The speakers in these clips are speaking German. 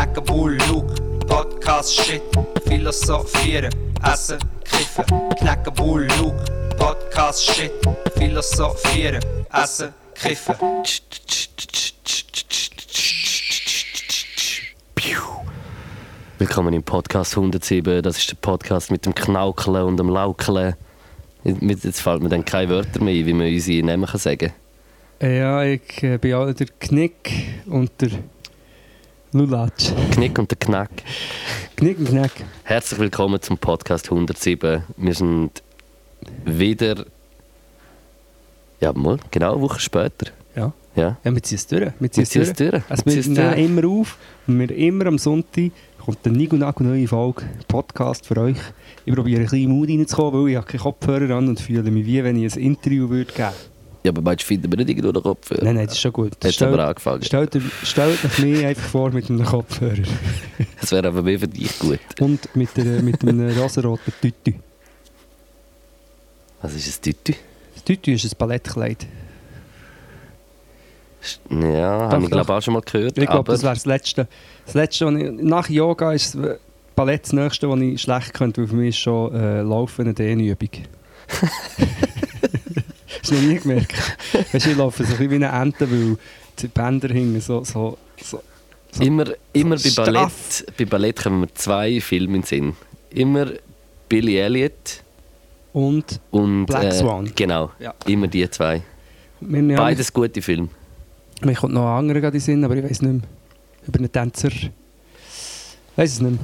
knacken Bull, Luke, Podcast, Shit, philosophieren, essen, kiffen, knacken Bull, Luke, Podcast, Shit, philosophieren, essen, kiffen. Willkommen im Podcast 107. Das ist der Podcast mit dem Knaukeln und dem Laukeln. Jetzt fällt mir dann keine Wörter mehr ein, wie man unsere Namen kann sagen Ja, ich äh, bin auch der Knick und der Lulatsch. Knick und der Knack. Knick und Knack. Herzlich willkommen zum Podcast 107. Wir sind wieder. Ja, mal, genau eine Woche später. Ja. Ja. Ja, wir ziehen es durch. Wir ziehen es durch. Also Wir nehmen durch. immer auf und wir immer am Sonntag kommt eine Nico Nago neue Folge, Podcast für euch. Ich probiere ein bisschen Mut reinzukommen, weil ich habe keine Kopfhörer an und fühle mich wie wenn ich ein Interview würde geben Ja, aber meinst du, finden wir nicht irgendwo den Kopf? Nein, nein, das ist schon gut. Jetzt Stellt- aber angefangen. Stellt, stellt euch mich einfach vor mit einem Kopfhörer Das wäre aber mehr für dich gut. und mit, der, mit einem rosaroten Tütü. Was ist ein Tütü? Das Tütü ist ein Ballettkleid. Ja, habe ich glaube auch schon mal gehört. Ich glaube, das wäre das Letzte. Das Letzte, was ich, nach Yoga ist das Ballett das Nächste, was ich schlecht könnte, weil für mich ist schon äh, Laufen eine Dehnübung. Hast du noch nie gemerkt? Weißt du, ich laufe so ein wie eine Ente, weil die Bänder hängen so, so, so. so. immer, immer bei, straff. Ballett, bei Ballett kommen mir zwei Filme in den Sinn. Immer Billy Elliot Und und. Black äh, Swan. Genau, Ja. immer die zwei. ja, Beides gute Filme. Mir kommt noch ein anderer in den Sinn, aber ich weiß nicht mehr. Über einen Tänzer. Ich weiß es nicht mehr.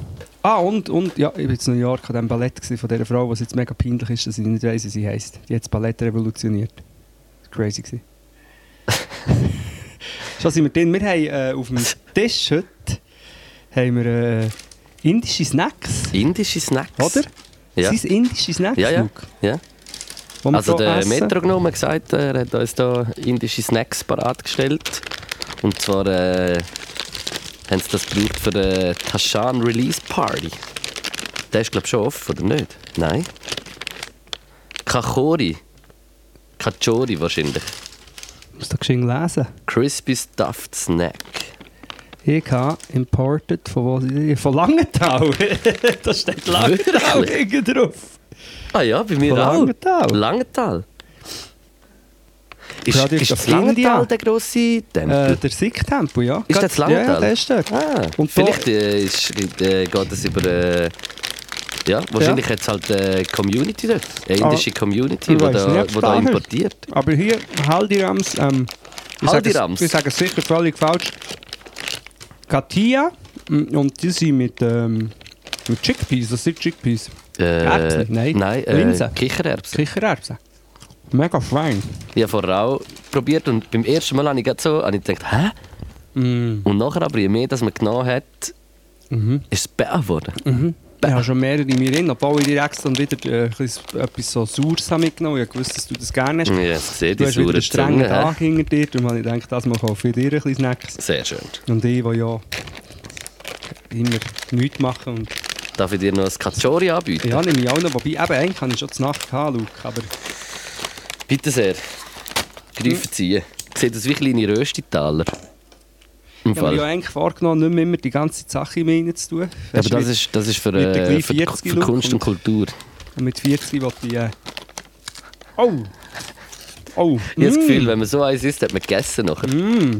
Ah, und, und ja, ich war jetzt in New York an diesem Ballett von dieser Frau, was jetzt mega peinlich ist, dass ich nicht weiss, wie sie heisst. Die hat das Ballett revolutioniert. Das war crazy. gewesen. Schon sind wir drin. Wir haben äh, auf dem Tisch heute haben wir, äh, indische Snacks. Indische Snacks. Oder? Ja. Sind indische Snacks? Ja, ja. Ja. Also hier der essen? Metronom hat gesagt, er hat uns da indische Snacks parat gestellt. Und zwar äh, haben sie das gebraucht für den Tashan Release Party. Der ist glaube ich schon offen, oder nicht? Nein. Kachori. Kachori wahrscheinlich. Ich muss da geschwind lesen. Crispy Stuffed Snack. Ich habe imported von wo sie Von Langenthal. da steht Langenthal drauf. Ah ja, bei mir Von auch. Langenthal. Langenthal. Ist, ist das Langenthal der grosse Tempel? Äh, der Sikh-Tempel, ja. Ist das Langenthal? Ja, der ist dort. Ah, Und vielleicht äh, ist, äh, geht es über. Äh, ja, wahrscheinlich hat es halt eine Community dort. Eine indische Community, ich die da, wo da importiert. Aber hier, Haldirams, ähm, ich sage Haldirams? Ich sage sicher völlig falsch. Katia, mm, und die sind mit, ähm, mit Chickpeas, das sind Chickpeas. Äh, Erbsen? Nein. Nein, äh, Linsen? Kichererbsen. Kichererbsen. Mega fein. Ich habe vorher auch probiert und beim ersten Mal habe ich so habe ich gedacht, hä? Mm. Und nachher aber, je mehr das man genommen hat, Mhm. ist es besser geworden. Mhm. Ich habe schon mehrere in mir drin, obwohl ich dir extra wieder äh, etwas so Saures habe mitgenommen Ich wusste, dass du das gerne hast. Ja, ich sehe die sauren einen strengen Zunge. Tag hinter dir, darum habe ich gedacht, das mache ich auch für dich ein bisschen Snacks. Sehr schön. Und ich, der ja immer nichts mache. Und Darf ich dir noch ein Kachori anbieten? ja, nehme ich auch noch. Wobei, eben, eigentlich habe ich schon die Nacht gehabt, Luke, aber Bitte sehr. Greifen ziehen. Sieht aus wie kleine Röstitaler. Im ich habe mir ja eigentlich vorgenommen, nicht mehr immer die ganze Sache in mir zu tun. Aber das mit- ist, das ist für, äh, für, 40 für Look Kunst und und- Kultur. Mit 40 wollte ich... Äh, oh! Oh! Ich habe das mm, Gefühl, wenn man so eins isst, hat man gegessen nachher. Mm,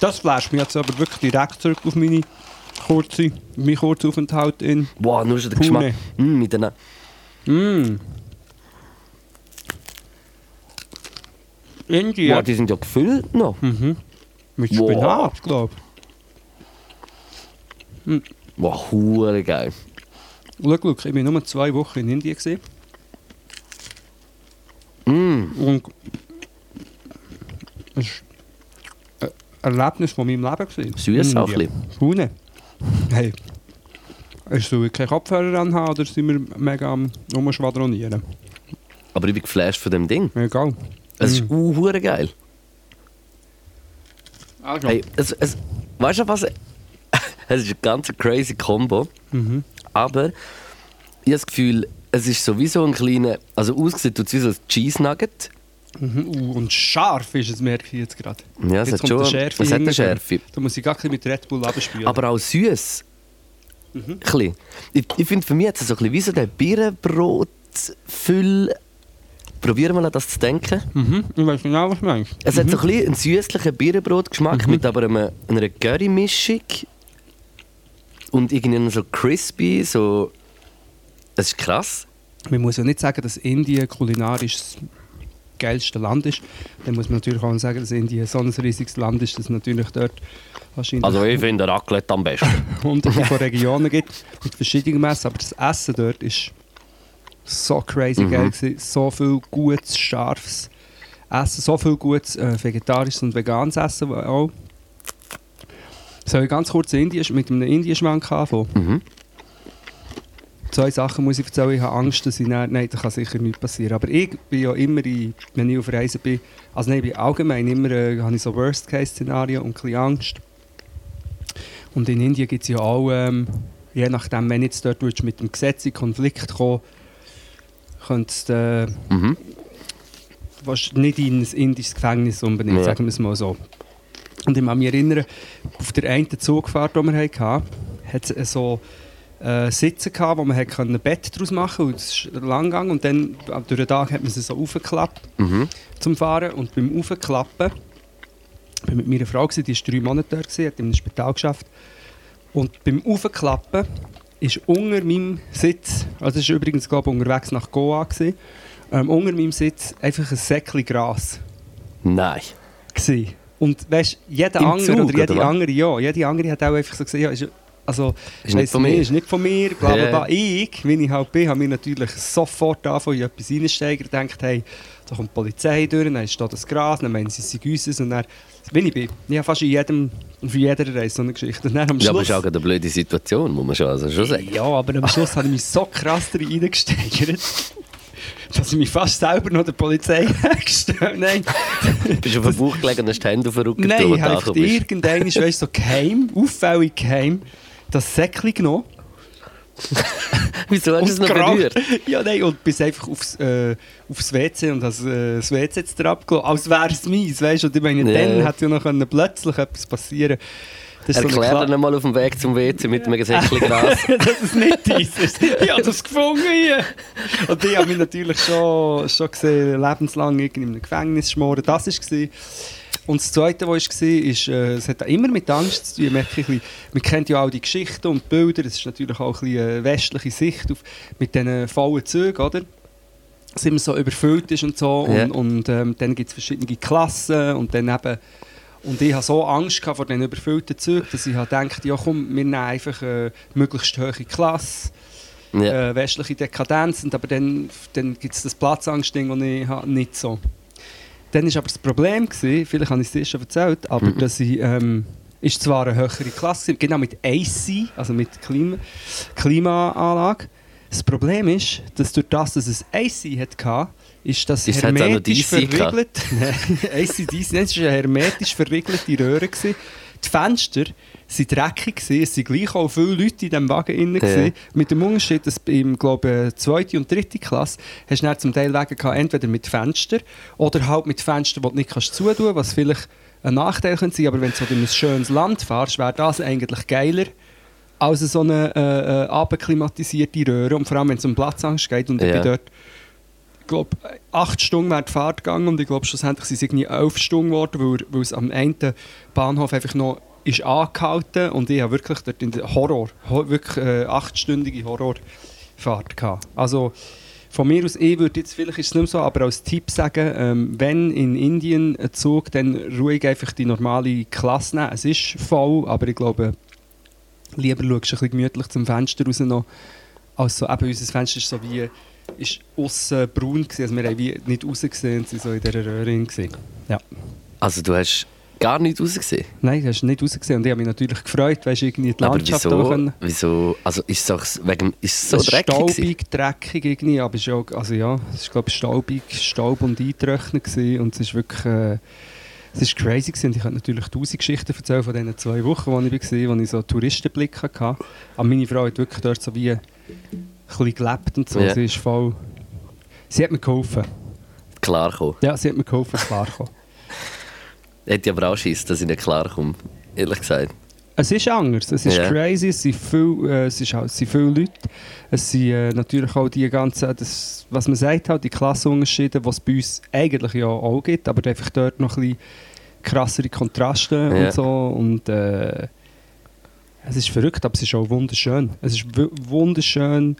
das flasht mich jetzt aber wirklich direkt zurück auf meine kurze, meinen kurzen Aufenthalt in... Wow, nur schon der Pune. Geschmack. Mm, mit den Mm. Indien. wow, die sind ja gefüllt noch. Mhm. Mit. Spinat, glaube Wow, hure geil. ich. Schau, schau, ich war nur zwei Wochen in Indien. Gewesen. Mm. Und es war ein Erlebnis von meinem Leben. Süß In auch ein. Pune. Hey. Soll ich keine Kopfhörer anhaben oder sind wir mega am Umschwadronieren? Aber ich bin geflasht von dem Ding. Egal. Es ist uh, geil. Also. Hey, es, es, weißt du was? es ist eine ganz crazy Combo. Mhm. Aber ich habe das Gefühl, es ist sowieso ein kleiner. Also ausgesehen tut es wie so ein Cheese Nugget. Mhm. Uh, und scharf ist es, merke ich jetzt gerade. Ja, es Jetzt hat kommt schon der Schärfe es hat eine. Schärfe. Da muss ich gar nicht mit Red Bull abspülen. Aber auch süß. Mhm. Ich, ich finde, für mich hat es so ein bisschen wie so der Birnenbrot-Füll. Probieren wir mal an das zu denken. Mhm. Ich weiß genau, was du meinst. Es hat so ein bisschen einen süßlichen Birnenbrotgeschmack mit aber einem, einer Curry-Mischung. Und irgendwie so crispy, so... Es ist krass. Man muss ja nicht sagen, dass Indien kulinarisch das geilste Land ist. Dann muss man natürlich auch sagen, dass Indien so ein riesiges Land ist, dass es natürlich dort wahrscheinlich Also ich finde Raclette am besten. hunderte von Regionen gibt mit verschiedenen Messen. Aber das Essen dort ist so crazy geil gewesen. So viel gutes, scharfes Essen, so viel gutes äh, vegetarisches und veganes Essen auch. Soll ich ganz kurz Indien, mit einem Indienschwank anfangen? Mhm. Zwei Sachen muss ich erzählen. Ich habe Angst, dass ich dann, nein, da kann sicher nichts passieren. Aber ich bin ja immer, in, wenn ich auf Reisen bin, also nein, ich bin allgemein immer, äh, habe ich so Worst-Case-Szenarien und ein bisschen Angst. Und in Indien gibt es ja auch, ähm, je nachdem, wenn jetzt dort mit dem Gesetz in Konflikt kommen, könntest du äh, Mhm. nicht in ein indisches Gefängnis unbedingt, Ja. sagen wir es mal so. Und ich kann mich erinnern, auf der einen Zugfahrt, die wir hatten, hat es so äh, Sitze gehabt, wo man hat ein Bett daraus machen konnte. Es ist lang gegangen und dann äh, durch den Tag hat man sie so aufgeklappt Mhm. zum Fahren. Und beim Aufklappen, ich war mit meiner Frau, die war drei Monate gewesen, hat in einem Spital geschafft. Und beim Aufklappen ist unter meinem Sitz, also war übrigens glaube ich, unterwegs nach Goa, gewesen, ähm, unter meinem Sitz einfach ein Säckchen Gras. Nein. Gewesen. Und weißt, jeder Im andere, Zug, oder jede oder andere, ja, jede andere hat auch einfach so gesehen, ja, ist, also, Ist nicht von mir. Ist nicht von mir, bla bla bla. Ich, wie ich halt bin, habe mir natürlich sofort angefangen, in etwas reinsteigen, gedacht, hey, da kommt die Polizei durch, dann ist da das Gras, dann meinen sie, sei unseres und dann, wie ich bin, ich habe fast in jedem, auf jeder Reise so eine Geschichte. Und dann am Ja, aber Schluss, es ist auch eine blöde Situation, muss man schon, also schon sagen. ja, aber am Schluss habe ich mich so krass darin reingesteigert, dass ich mich fast selber noch der Polizei hergestellt Nein, Du bist auf dem Bauch gelegen und hast die Hände auf den Rücken Nein, getan, ich als du habe weißt, so geheim, auffällig geheim, das Säckchen genommen. Wieso hast du es noch geraucht. berührt? Ja, nein, und bis einfach aufs, äh, aufs WC und das, äh, das WC jetzt drauf gelassen, als wäre es meins, weißt du? Und ich meine, Ja. dann hätte ja noch können plötzlich etwas passieren das ist so Erklär Kla- dir mal auf dem Weg zum WC mit einem Säckchen Gras. dass es nicht deins ist. Ich habe das gefunden hier. Und ich habe mich natürlich schon, schon gesehen, lebenslang in einem Gefängnis schmoren. Das war es. Und das Zweite, was war, ist, äh, es hat immer mit Angst zu tun. Ich merke bisschen, man kennt ja auch die Geschichten und die Bilder. Es ist natürlich auch ein bisschen eine westliche Sicht auf, mit diesen vollen Zügen, oder? Dass immer so überfüllt ist und so. Ja. Und, und ähm, dann gibt es verschiedene Klassen und dann eben und ich hatte so Angst vor den überfüllten Zügen, dass ich dachte, ja komm, wir nehmen einfach eine möglichst hohe Klasse, Ja. äh, westliche Dekadenz, und aber dann, dann gibt es das Platzangstding, das ich habe, nicht so. Dann war aber das Problem, gewesen, vielleicht habe ich es dir schon erzählt, aber Mhm. dass ich, ähm, ist zwar eine höhere Klasse, genau mit AC, also mit Klima, Klimaanlage. Das Problem ist, dass durch das, dass es AC hatte, ist das Ist hermetisch verriegelt. Nein, es war eine hermetisch verriegelte Röhre. Gewesen. Die Fenster waren dreckig, gewesen. es waren gleich auch viele Leute in diesem Wagen drin. Ja. Mit dem Unterschied, dass im glaube zweite und dritte Klasse hast du zum Teil Wege gehabt, entweder mit Fenster oder halt mit Fenstern, die du nicht kannst zutun kannst, was vielleicht ein Nachteil könnte sein, aber wenn du so in ein schönes Land fährst, wäre das eigentlich geiler als so eine äh, äh, abklimatisierte Röhre und vor allem wenn es um Platzangst geht und ich Ja. bin dort ich glaube, acht Stunden wäre die Fahrt gegangen und ich glaube, schlussendlich sind es irgendwie elf Stunden geworden, weil, weil es am einen Bahnhof einfach noch ist angehalten und ich habe wirklich dort in Horror, ho wirklich äh, achtstündige Horrorfahrt gehabt. Also von mir aus, ich würde jetzt, vielleicht ist es nicht mehr so, aber als Tipp sagen, ähm, wenn in Indien ein Zug, dann ruhig einfach die normale Klasse nehmen. Es ist voll, aber ich glaube, lieber schaust du ein bisschen gemütlich zum Fenster raus noch, als so, eben unser Fenster ist so wie, ist aussen braun gewesen, also wir haben wie nicht rausgesehen sind so in dieser Röhre gewesen. Ja. Also du hast gar nicht rausgesehen. Nein, das hast nicht rausgesehen und ich habe mich natürlich gefreut, weißt du, irgendwie die Aber Landschaft wieso? auch können. Wieso? Also ist es, auch wegen, ist es so es dreckig? staubig, dreckig irgendwie, aber es ist auch, also ja, es ist glaube ich staubig, Staub und eintrocknet gewesen und es ist wirklich, äh, es ist crazy gewesen. ich könnte natürlich tausend Geschichten erzählen von diesen zwei Wochen, wo ich war, wo ich so Touristenblick hatte. Aber meine Frau hat wirklich dort so wie ein bisschen gelebt und so, Ja. sie ist voll, sie hat mir geholfen. klarkommen. Ja, sie hat mir geholfen, klarkommen. Hätte ich aber auch Schiss, dass ich nicht klarkomme. Ehrlich gesagt. Es ist anders, es ist Ja. crazy, es sind, viel, äh, es, ist halt, es sind viele Leute. Es sind äh, natürlich auch die ganzen, das, was man sagt, halt, die Klassenunterschiede, die es bei uns eigentlich ja auch gibt, aber einfach dort noch ein bisschen krassere Kontraste Ja. und so. Und äh, es ist verrückt, aber es ist auch wunderschön. Es ist wu- wunderschön.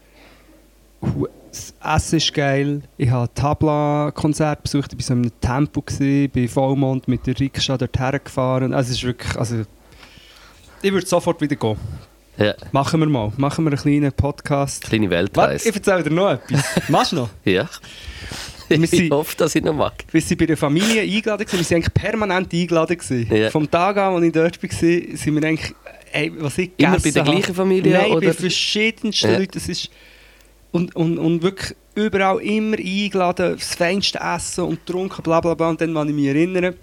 Das Essen ist geil. Ich habe ein Tabla-Konzert besucht, ich war so in einem Tempo, gewesen, bei Vollmond mit der Rikscha dort hergefahren. Also es ist wirklich, also ich würde sofort wieder gehen. Ja, Machen wir mal. Machen wir einen kleinen Podcast. kleine Weltreise. ich erzähle dir noch etwas. Machst du noch? Ja. Wir Ich sind- hoffe, dass ich noch mag. Wir sind bei der Familie eingeladen. gewesen. Wir sind eigentlich permanent eingeladen. gewesen. Ja. Vom Tag an, als ich dort war, sind wir eigentlich... Ey, was ich Immer bei der gleichen Familie, Nein, oder? bei verschiedensten Ja. Leuten. Es ist und, und, und wirklich überall immer eingeladen, das feinste Essen und getrunken, bla bla bla. Und dann, wenn ich mich erinnere,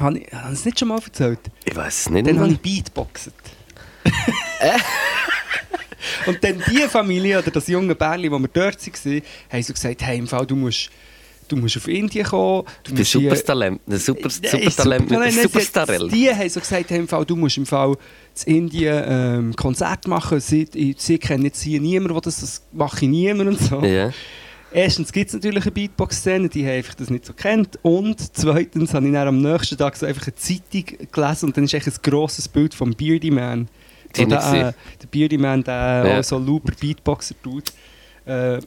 habe ich, habe ich es nicht schon mal erzählt? Ich weiß es nicht. Dann habe ich Beatboxet. Und dann die Familie oder das junge Bärli, wo wir dort waren, haben so gesagt, hey, im Fall, du musst, du musst auf Indien kommen. Du bist Superstalent. Ein Super, Nein, Supertalent Super- nein, Superstarell. sie- Die haben so gesagt, hey, im Fall, du musst im Fall in Indien ähm, Konzert machen. Sie, sie kennen jetzt hier niemanden, der das, das mache ich niemand und so. Ja. Erstens gibt es natürlich eine Beatbox-Szene, die haben einfach das nicht so kennt. Und zweitens habe ich dann am nächsten Tag so einfach eine Zeitung gelesen und dann ist echt ein grosses Bild vom Beardy Man. Die So der, äh, der Beardy Man, der Ja. so Looper Beatboxer tut. Äh,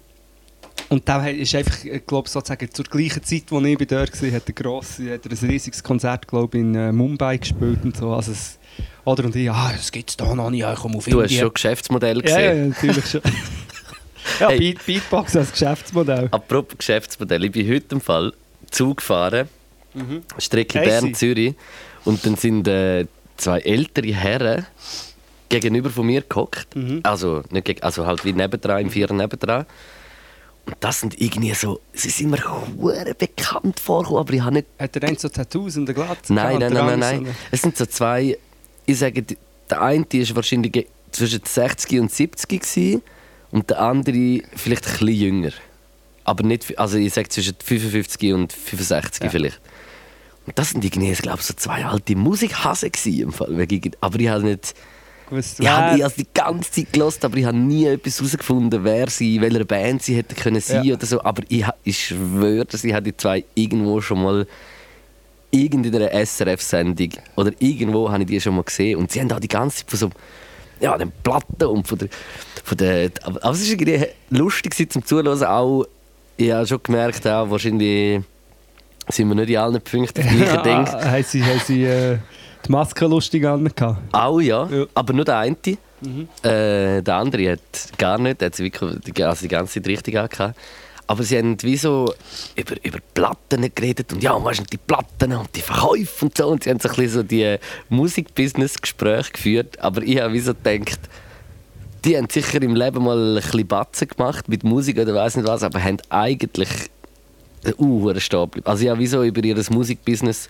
und der ist einfach, ich glaube sozusagen zur gleichen Zeit, als ich bei dort war, hat er, gross, hat er ein riesiges Konzert glaub, in äh, Mumbai gespielt und so. Also es, oder und ich, ah, das gibt es da noch nicht, ja, ich komme auf Du hast schon Geschäftsmodell ja, ja, gesehen. natürlich schon. ja, Hey. Beat, Beatbox als Geschäftsmodell. Apropos Geschäftsmodell. Ich bin heute im Fall Zug gefahren. Strecke Crazy. Bern-Zürich. Und dann sind äh, zwei ältere Herren gegenüber von mir gehockt. Mhm. Also, nicht also halt wie nebendran, im Vierer nebendran. Und das sind irgendwie so, sie sind mir hure bekannt vorgekommen, aber ich habe nicht Hat er dann so Tattoos in der Glatze? Nein, nein, nein, nein, nein. Es sind so zwei. Ich sage, der eine ist wahrscheinlich zwischen 60 und 70 gewesen, und der andere vielleicht ein bisschen jünger. Aber nicht, also ich sage zwischen 55 und 65 Ja. vielleicht. Und das sind irgendwie, ich glaube, so zwei alte Musikhasen gewesen, im Fall. Aber ich habe nicht. Gewusst, Ich habe die ganze Zeit gelost, aber ich habe nie etwas herausgefunden, wer sie, in welcher Band sie hätten können sein Ja. oder so. Aber ich, ich schwöre, dass ich die zwei irgendwo schon mal irgendeiner SRF-Sendung oder irgendwo habe ich die schon mal gesehen und sie haben auch die ganze Zeit von so ja, den Platten und von der, von der aber es war irgendwie lustig zum Zuhören auch ich habe schon gemerkt auch wahrscheinlich sind wir nicht in allen Punkten gleichen Ding Ah, haben sie, haben sie äh, die Maske lustig angehabt? auch ja, Ja. aber nur der eine äh, der andere hat gar nicht, hat sie wirklich die, also die ganze Zeit richtig angehabt. Aber sie haben wie so über, über Platten geredet und ja, und weißt du, die Platten und die Verkäufe und so. Und sie haben so ein bisschen so die Musikbusiness-Gespräche geführt. Aber ich habe wie so gedacht, die haben sicher im Leben mal ein bisschen Batzen gemacht mit Musik oder weiß nicht was, aber haben eigentlich uh, stehen geblieben. Also ich habe wie so über ihr Musikbusiness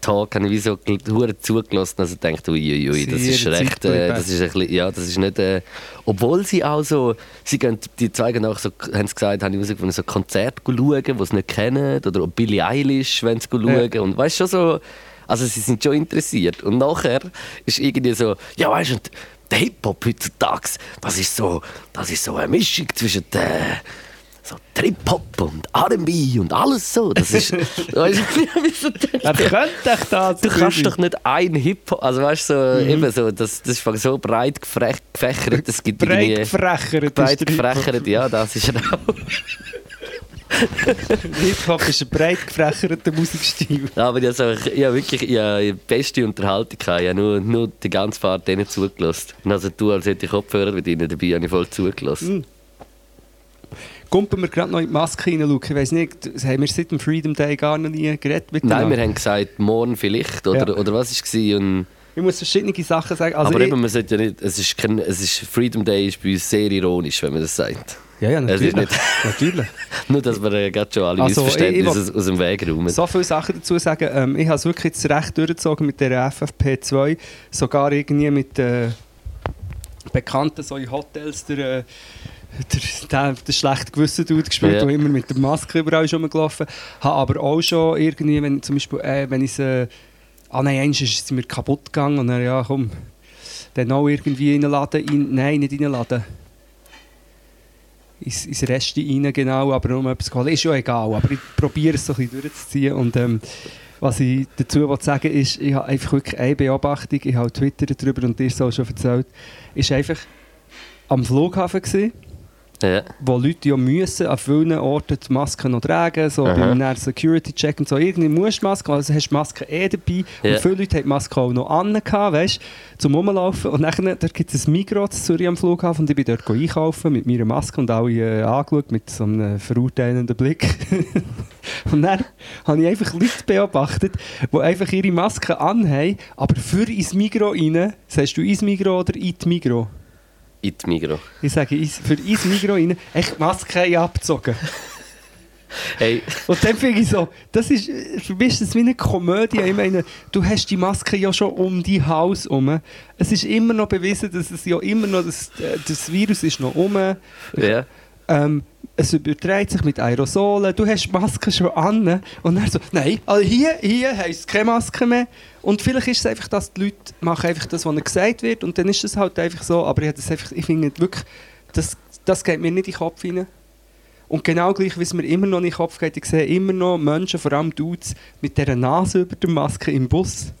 Talk habe ich wie so hure zugelassen, also dachte ui, ui, ui, das ist recht, äh, das ist ein bisschen, ja, das ist nicht, äh, obwohl sie auch so, sie gehen, die zeigen auch so, haben sie gesagt, haben herausgefunden, so Konzerte schauen, die sie nicht kennen, oder auch Billie Eilish, wenn sie schauen, und weißt schon so, also sie sind schon interessiert. Und nachher ist irgendwie so, ja weißt du, der Hip-Hop heutzutage, das ist so, das ist so eine Mischung zwischen der so Trip-Hop und R&B und alles so. Das ist, weißt du, wie so Er könnte echt da Du kannst doch nicht ein Hip-Hop, also weißt du, so, Mhm. eben so, das, das ist so breit gefächert, es gibt breit irgendwie... gefrächert. Breit gefächert, ja, das ist er auch. Hip-Hop ist ein breit gefächerter Musikstil. Aber ich habe ich habe wirklich ich habe die beste Unterhaltung gehabt. Ich habe nur, nur die ganze Fahrt denen zugelassen. Und also du, als hätte ich Kopfhörer mit ihnen dabei, habe ich voll zugelassen. Mhm. Kumpen wir gerade noch in die Maske rein, Luke. Ich weiss nicht, haben wir seit dem Freedom Day gar noch nie geredet miteinander. Nein, wir haben gesagt, morgen vielleicht, oder, Ja. oder was war es? Und Ich muss verschiedene Sachen sagen. Also aber eben, man sollte ja nicht, es ist, kein, es ist Freedom Day ist bei uns sehr ironisch, wenn man das sagt. ja, ja, natürlich. natürlich. Nur, dass wir äh, gerade schon alle Also, Missverständnisse aus, aus dem Weg räumen. So viele Sachen dazu sagen. Ähm, ich habe es wirklich jetzt recht durchgezogen mit der FFP2. Sogar irgendwie mit äh, Bekannten so in Hotels der, äh, der, der, der schlecht gewisse Dude gespielt, Ja. der immer mit der Maske überall ist rumgelaufen. Habe aber auch schon irgendwie, wenn zum Beispiel, äh, wenn ich sie, ah nein, eins ist mir kaputt gegangen und dann, ja komm, dann auch irgendwie in den Laden, in, nein, nicht in den Laden. Ins, ins Reste rein, genau, aber nur etwas geholt. Ist ja egal, aber ich probiere es so ein bisschen durchzuziehen und ähm, was ich dazu will sagen ist, ich habe einfach wirklich eine Beobachtung, ich habe Twitter darüber und dir es auch schon erzählt, ist einfach am Flughafen gewesen, Ja. wo Leute ja müssen an vielen Orten die Maske noch tragen, so Aha. beim nächsten Security-Check und so. Irgendwie musst du Maske, also hast du Maske eh dabei. Ja. Und viele Leute haben die Maske auch noch an, weißt zum Rumlaufen. Und dann dort gibt es ein Migros in Zürich am Flughafen und ich bin dort einkaufen mit meiner Maske und alle äh, angeschaut mit so einem verurteilenden Blick. und dann habe ich einfach Leute beobachtet, die einfach ihre Maske anhaben, aber für ins Migros rein, sagst du ins Migros oder in die Migros? In die Migros. Ich sage, für ins Migros rein, echt Maske abgezogen. Hey, Und dann finde ich so, das ist, für mich ist das wie eine Komödie. Ich meine, du hast die Maske ja schon um dein Haus herum. Es ist immer noch bewiesen, dass es ja immer noch, das, äh, das Virus ist noch um. ja. Ähm, es überträgt sich mit Aerosolen. Du hast die Maske schon an. Und dann so, nein, also hier, hier heisst es keine Maske mehr. Und vielleicht ist es einfach, dass die Leute machen einfach das, was gesagt wird. Und dann ist es halt einfach so. Aber ich, das einfach, ich finde wirklich, das, das geht mir nicht in den Kopf rein. Und genau gleich, wie es mir immer noch in den Kopf geht, ich sehe immer noch Menschen, vor allem Dudes, mit dieser Nase über der Maske im Bus.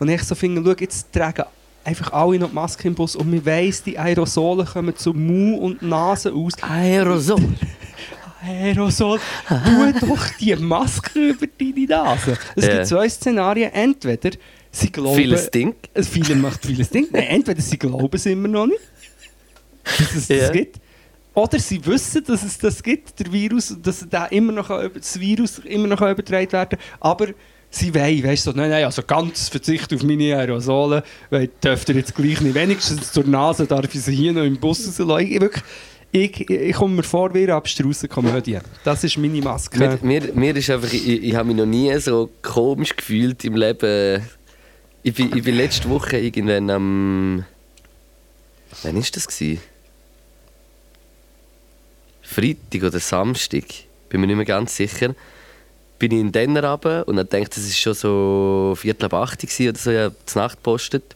Und ich so finde, schau, jetzt tragen einfach alle noch die Maske im Bus und man weiss, die Aerosole kommen zu Mund und Nase aus. Aerosol. Aerosol, tu doch die Maske über deine Nase. Es gibt zwei Szenarien. Entweder sie glauben... Vieles Ding. Es viele macht vieles Ding. Nein, entweder sie glauben es immer noch nicht, dass es Ja. das gibt. Oder sie wissen, dass es das gibt, der Virus, dass da immer noch über- das Virus immer noch übertragen werden kann. Aber sie wollen, weißt du, so, nein, nein, also ganz Verzicht auf meine Aerosole, weil dürft ihr jetzt gleich nicht. Wenigstens zur Nase darf ich sie hier noch im Bus rauslassen. Ich, ich, ich komme mir vor wie eine abstruse Komödie. Das ist meine Maske. Mir, mir, mir ist einfach, ich, ich habe mich noch nie so komisch gefühlt im Leben. Ich bin, ich bin letzte Woche irgendwann am. Wann war das? Gewesen? Freitag oder Samstag, bin mir nicht mehr ganz sicher. Bin ich in Denner runter und dann dachte das ist schon so Viertel ab 8 Uhr oder so, habe die Nacht gepostet.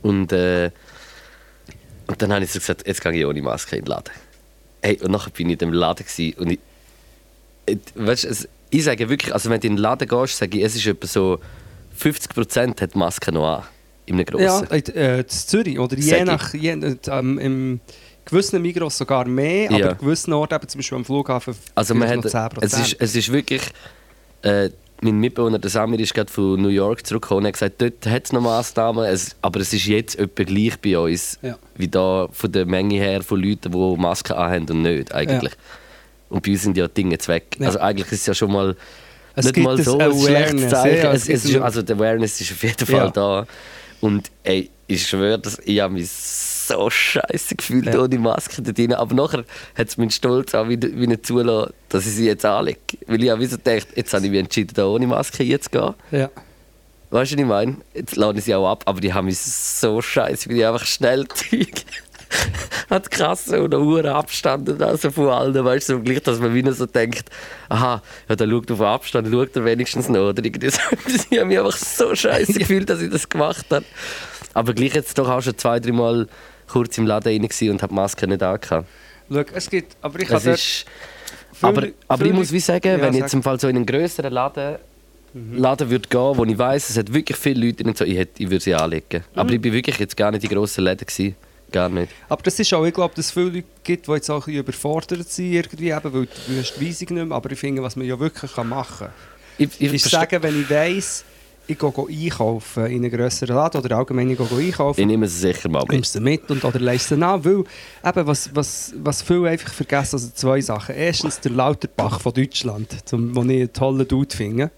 Und, äh, und dann habe ich so gesagt, jetzt gehe ich ohne Maske in den Laden. Hey, und nachher bin ich in dem Laden und ich, ich- weißt, es, ich sage wirklich, also wenn du in den Laden gehst, sage ich, es ist etwa so 50% hat die Maske noch an. In einem Ja, grossen. äh, in Zürich. Oder je nach. Je, äh, ähm, Im gewissen Migros sogar mehr, Ja. aber gewissen Orten, eben zum Beispiel am Flughafen, Also man hat, noch 10%. es, ist, es ist wirklich... Äh, mein Mitbewohner, der Samir, ist gerade von New York zurückgekommen und hat gesagt, dort hat es noch Massnahmen, es, aber es ist jetzt etwa gleich bei uns, Ja. wie da von der Menge her von Leuten, die Masken anhaben und nicht eigentlich. Und bei uns sind ja Dinge jetzt weg. Ja. Also eigentlich ist es ja schon mal Es nicht mal so ein schlechtes Zeichen. ja, es, es ist, also die Awareness ist auf jeden Fall Ja. da. Und ey, ich schwöre, dass ich habe mich so scheiße gefühlt Ja. ohne Maske da drin. Aber nachher hat es meinen Stolz auch wieder, wieder zulassen, dass ich sie jetzt anlege. Weil ich habe wie so gedacht, jetzt habe ich mich entschieden, da ohne Maske jetzt zu gehen. Ja. Weißt du, was ich meine? Jetzt lade ich sie auch ab, aber die haben mich so scheiße, weil ich einfach schnell Zeug hat Kasse und eine Uhr Abstand und also von allen, weißt du, so gleich, dass man wieder so denkt, aha, ja, der schaut auf Abstand, schaut er wenigstens noch, oder irgendwie so. Ich habe mich einfach so scheiße gefühlt, dass ich das gemacht habe. Aber gleich jetzt doch auch schon zwei, drei Mal kurz im Laden rein und habe die Maske nicht angehabt. Schau, es gibt. Aber ich habe aber, aber ich muss wie sagen, Ja, wenn ich jetzt im Fall so in einen grösseren Laden, Laden würde gehen, wo ich weiß, es hat wirklich viele Leute drin, so, ich, hätte, ich würde sie anlegen. Mhm. Aber ich bin wirklich jetzt gar nicht in grossen Läden gewesen. Gar nicht. Aber das ist auch, ich glaube, dass es viele Leute gibt, die jetzt auch ein bisschen überfordert sind, irgendwie, eben, weil du hast die Weisung nicht mehr. Aber ich finde, was man ja wirklich kann machen kann, Ich, ich ist sagen, wenn ich weiss, ich gehe einkaufen in einem grösseren Laden oder allgemein ich gehe einkaufen, ich nehme sie sicher mal mit. nimmst du mit und, oder leist sie an, weil eben, was, was, was viele einfach vergessen, also zwei Sachen. Erstens der Lauterbach von Deutschland, zum, wo ich einen tollen Dude finde.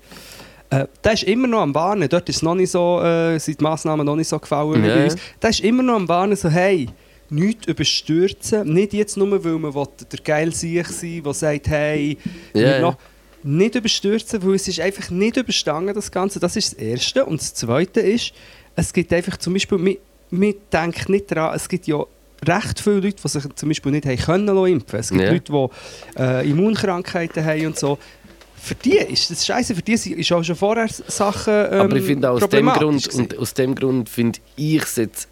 Äh, der ist immer noch am Warnen, dort ist noch nicht so, äh, sind die Massnahmen noch nicht so gefallen bei uns. Der ist immer noch am Warnen, so hey, nichts überstürzen, nicht jetzt nur, weil man will der geil sich sein der sagt, hey, noch, nicht überstürzen, weil es ist einfach nicht überstangen, das Ganze. Das ist das Erste. Und das Zweite ist, es gibt einfach zum Beispiel, man, man denkt nicht daran, es gibt ja recht viele Leute, die sich zum Beispiel nicht haben können impfen. Es gibt Ja. Leute, die äh, Immunkrankheiten haben und so. Für die ist das scheiße, für die ist auch schon vorher Sachen ähm, Aber ich finde aus dem Grund, gewesen. und aus dem Grund finde ich es jetzt,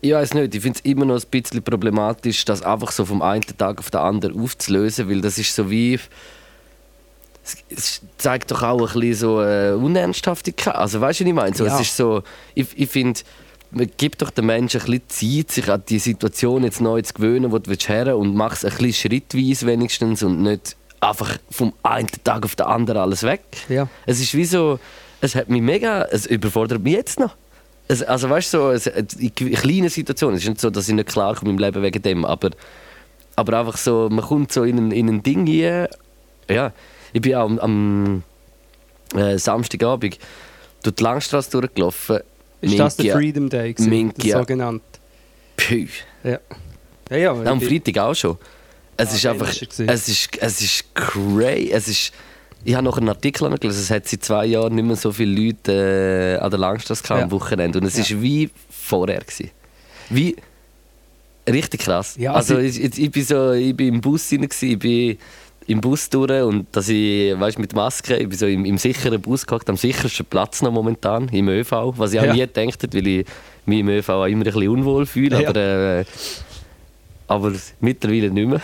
ich weiß nicht, ich finde es immer noch ein bisschen problematisch, das einfach so vom einen Tag auf den anderen aufzulösen, weil das ist so wie, es, zeigt doch auch ein bisschen so äh, Unernsthaftigkeit. Also weißt du, was ich meine? So, Ja. Es ist so, ich, ich finde, man gibt doch den Menschen ein bisschen Zeit, sich an die Situation jetzt neu zu gewöhnen, wo du willst her und mach es ein bisschen schrittweise wenigstens und nicht einfach vom einen Tag auf den anderen alles weg. Ja. Es ist wie so, es hat mich mega, es überfordert mich jetzt noch. Es, also weißt du, so, es, in kleinen Situationen, es ist nicht so, dass ich nicht klar komme im Leben wegen dem, aber, aber einfach so, man kommt so in ein, in ein Ding hier, ja, ich bin am, am äh, Samstagabend durch die Langstrasse durchgelaufen. Ist das der Minkia- Freedom Day? gewesen, Minkia. der sogenannte? Puh. Ja. Ja, ja, Am bin- Freitag auch schon. Es Ah, ist einfach, es ist, es ist crazy. Es ist, ich habe noch einen Artikel gelesen, es hat seit zwei Jahren nicht mehr so viele Leute äh, an der Langstrasse gehabt am Ja. Wochenende. Und es Ja. ist wie vorher. Gewesen. Wie richtig krass. Ja, also sie- ich, ich, ich, bin so, ich bin im Bus rein, gewesen, ich bin im Bus durch und dass ich, weißt, mit Maske, ich bin so im, im sicheren Bus gehockt, am sichersten Platz noch momentan, im ÖV, was ich auch Ja. nie gedacht hätte, weil ich mich im ÖV auch immer ein bisschen unwohl fühle, Ja. aber, äh, aber mittlerweile nicht mehr.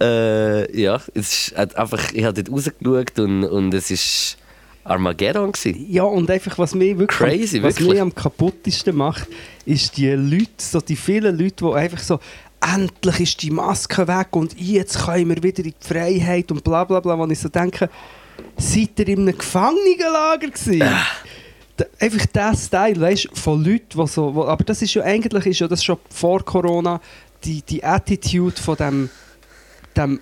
äh, ja, es ist einfach, ich habe dort rausgeschaut und, und es ist Armageddon gewesen. Ja, und einfach, was mich wirklich Crazy, was wirklich. am kaputtesten macht, ist die Leute, so die vielen Leute, die einfach so endlich ist die Maske weg und jetzt können wir wieder in die Freiheit und bla bla bla, wo ich so denke, seid ihr in einem Gefangenenlager gewesen? Da- Einfach der Style, weißt, von Leuten, die so, wo, aber das ist ja eigentlich, ist ja das schon vor Corona, die, die Attitude von dem, dem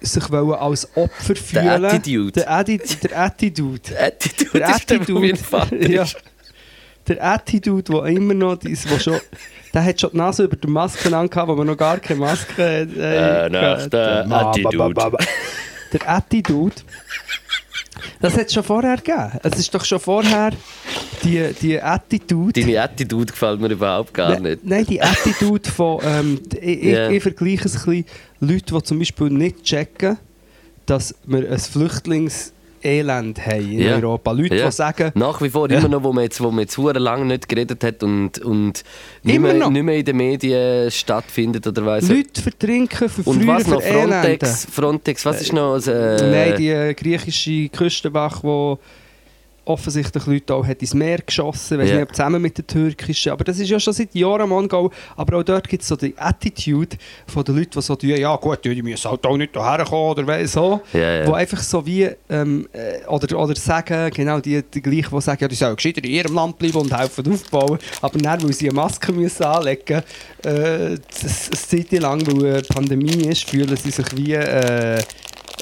sich wollen als Opfer fühlen. Attitude. Der, Atti der Attitude. Attitude Der ist der, wo mein Attitude. Der Attitude, der immer noch, wo schon, der hat schon die Nase über die Maske angehabt, wo man noch gar keine Maske hat. Äh, nach der Attitude. Der Attitude, das hat es schon vorher gegeben. Es ist doch schon vorher die, die Attitude. Deine Attitude gefällt mir überhaupt gar Nein, nicht. Nein, die Attitude von. Ähm, ich, Ja. ich, ich vergleiche es ein bisschen Leute, die zum Beispiel nicht checken, dass wir ein Flüchtlingselend haben in Ja. Europa. Leute, Ja. die sagen, Nach wie vor, Ja. immer noch, wo man jetzt, wo man jetzt lange nicht geredet hat und, und nicht, mehr, noch. nicht mehr in den Medien stattfindet oder weiss. Leute vertrinken, Und verfrieren, was noch? Frontex, Frontex, was ist noch? Also, äh, Nein, die äh, griechische Küstenwache, die offensichtlich Leute auch hat ins Meer geschossen weiß Ja. nicht, zusammen mit der türkischen. Aber das ist ja schon seit Jahren am Angau. Aber auch dort gibt es so die Attitude von den Leuten, die so tun, ja gut, die müssen halt auch nicht hierher kommen oder weiss so. Ja, ja. Wo einfach so wie, ähm, äh, oder, oder sagen, genau die, die gleichen, die sagen, ja, die sollen gescheiter in ihrem Land bleiben und helfen aufbauen. Aber dann, weil sie eine Maske müssen anlegen müssen, äh, eine Zeit lang, weil eine Pandemie ist, fühlen sie sich wie äh,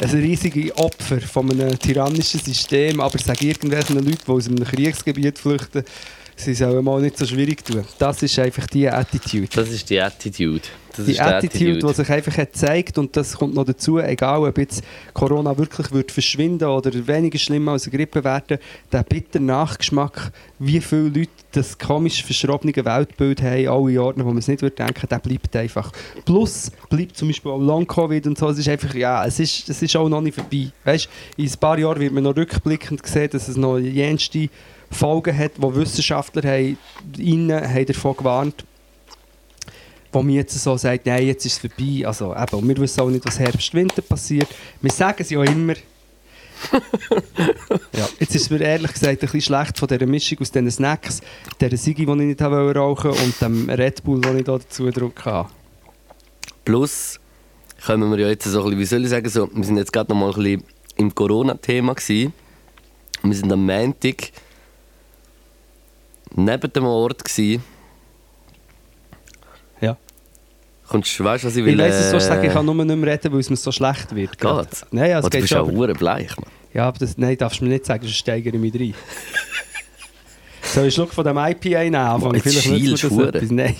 ein riesiges Opfer von einem tyrannischen System. Aber sagen irgendwelchen Leuten, die aus einem Kriegsgebiet flüchten, sie sollen mal nicht so schwierig tun. Das ist einfach die Attitude. Das ist die Attitude. Das Die Attitude, die sich einfach hat gezeigt und das kommt noch dazu, egal ob jetzt Corona wirklich wird verschwinden oder weniger schlimm als eine Grippe werden, der bitter Nachgeschmack, wie viele Leute das komisch verschrobene Weltbild haben, alle Jahre, wo man es nicht würde denken, der bleibt einfach. Plus bleibt zum Beispiel auch Long-Covid und so, es ist einfach, ja, es ist, es ist auch noch nicht vorbei. Weißt, in ein paar Jahren wird man noch rückblickend sehen, dass es noch jenste Folgen hat, wo Wissenschaftler haben, innen, haben davon gewarnt wo mir jetzt so sagt, nein, jetzt ist es vorbei. Also eben, und wir wissen auch nicht, was Herbst, Winter passiert. Wir sagen es ja immer. ja, jetzt ist mir ehrlich gesagt ein bisschen schlecht von dieser Mischung aus diesen Snacks, dieser Sigi, die ich nicht rauchen wollte, und dem Red Bull, den ich da dazu gedrückt habe. Plus kommen wir ja jetzt so ein bisschen, wie soll ich sagen, so, wir sind jetzt gerade noch mal ein bisschen im Corona-Thema gewesen. Wir sind am Montag neben dem Ort gewesen. Ja. Kommst, weißt du, was ich will? Ich weiss, es so sagen, ich kann nur nicht mehr reden, weil es mir so schlecht wird. Geht's? Nein, ja, es Oh, du geht bist ja schon. bleich, Mann. Ja, aber das, nein, darfst du mir nicht sagen, sonst steigere ich mich rein. Soll ich einen Schluck von dem IPA nehmen? anfangen? jetzt das du etwas. Nein.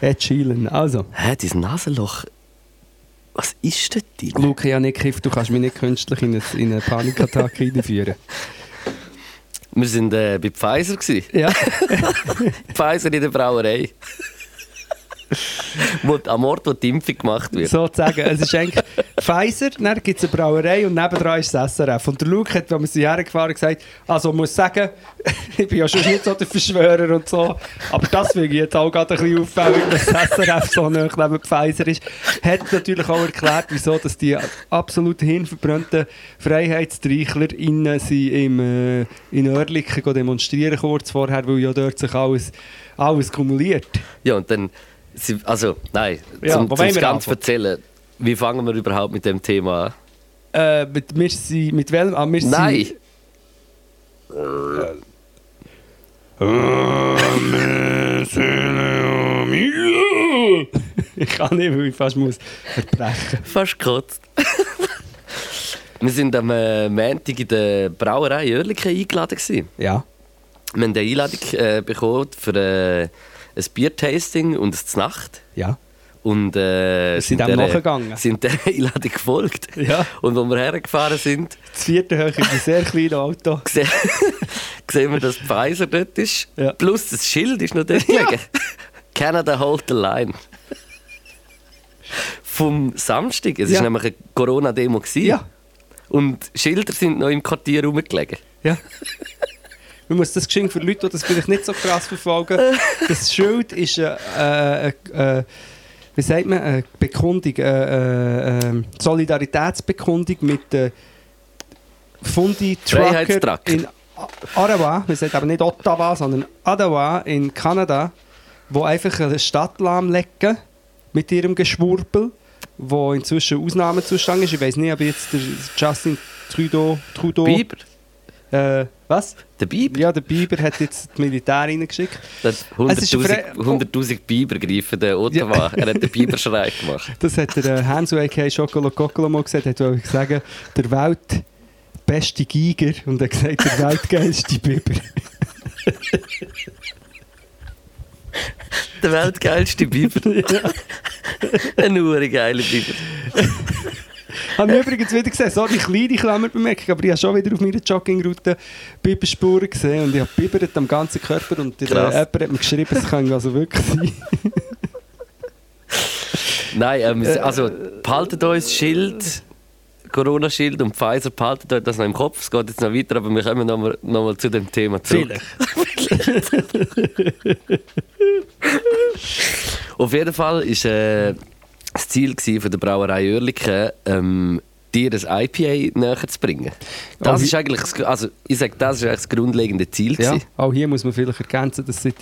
Jetzt schielen. Also. Hä, dein Nasenloch. Was ist denn drin? Luke, ich habe nicht gekifft, du kannst mich nicht künstlich in eine, in eine Panikattacke einführen. Wir waren äh, bei Pfizer. Gewesen. Ja. Pfizer in der Brauerei. wo, am Ort, wo die Impfung gemacht wird. sozusagen. Es ist eigentlich Pfizer, dann gibt es eine Brauerei und nebendran ist das SRF. Und der Luke hat, wenn wir sie hergefahren gesagt, also muss sagen, ich bin ja schon nicht so der Verschwörer und so, aber das finde ich jetzt auch gerade ein bisschen auffällig, dass das SRF so nah neben Pfizer ist. Hat natürlich auch erklärt, wieso dass die absolut hinverbrannten Freiheitstreichler innen sind im, äh, in Oerlikon demonstrieren kurz vorher, weil ja dort sich alles, alles kumuliert. Ja, und dann. Also, nein, Ja, zum, zum ganz anfangen? erzählen. Wie fangen wir überhaupt mit dem Thema an? Äh, mit, wir sind, mit welchem? Ah, wir sind- Nein! Ich kann nicht, weil ich fast muss verbrechen. Fast gekotzt. wir sind am äh, Montag in der Brauerei Oerlikon eingeladen. Gewesen. Ja. Wir haben eine Einladung äh, bekommen für äh, ein Biertasting und eine Znacht. Ja. Und äh, sind dem der- nachgegangen? sind der Einladung gefolgt. Ja. Und als wir hergefahren sind, Das vierte Höhe in einem sehr kleinen Auto. sehen, wir, dass Pfizer dort ist. Ja. Plus das Schild ist noch dort gelegen. Canada hold the line. Vom Samstag. Es war Ja. nämlich eine Corona-Demo. Ja. Und Schilder sind noch im Quartier rumgelegen. Ja. Man muss das geschenk für Leute, die das vielleicht nicht so krass verfolgen. Das Schild ist eine, äh, äh, äh, wie sagt man, eine Bekundung, äh, äh, äh, Solidaritätsbekundung mit den Fundi-Trucker in Ottawa, wir sagen aber nicht Ottawa, sondern Ottawa in Kanada, wo einfach eine Stadt lahmlegen mit ihrem Geschwurbel, wo inzwischen Ausnahmezustand ist. Ich weiß nicht, ob jetzt der Justin Trudeau, Trudeau Biber. äh, was? Der Biber. Ja, der Biber hat jetzt das Militär reingeschickt. Der hat Es ist 100'000 fre- 100'000 Biber greifen, der Ottawa. Er hat den Biberschrei gemacht. Das hat der äh, Hanso a.k.a. Schokolo Kokolo mal gesagt. Er wollte sagen, der Welt beste Giger und er hat gesagt, der weltgeilste Biber. Der weltgeilste Biber. Ein ure geiler Biber. Habe ich übrigens wieder gesehen, sorry, kleine Klammerbemerkung, aber ich habe schon wieder auf meiner Joggingroute Biberspuren gesehen und ich habe bibbert am ganzen Körper und der, jemand hat mir geschrieben, es kann also wirklich sein. Nein, ähm, also behaltet euch das Schild, Corona-Schild und Pfizer, behaltet euch das noch im Kopf. Es geht jetzt noch weiter, aber wir kommen noch mal, noch mal zu dem Thema zurück. Auf jeden Fall war äh, das Ziel der Brauerei Oerlikon, ähm, dir ein IPA näher zu bringen. Das ist eigentlich, das- also ich sage, das ist eigentlich das grundlegende Ziel. Ja, gewesen. auch hier muss man vielleicht ergänzen, dass seit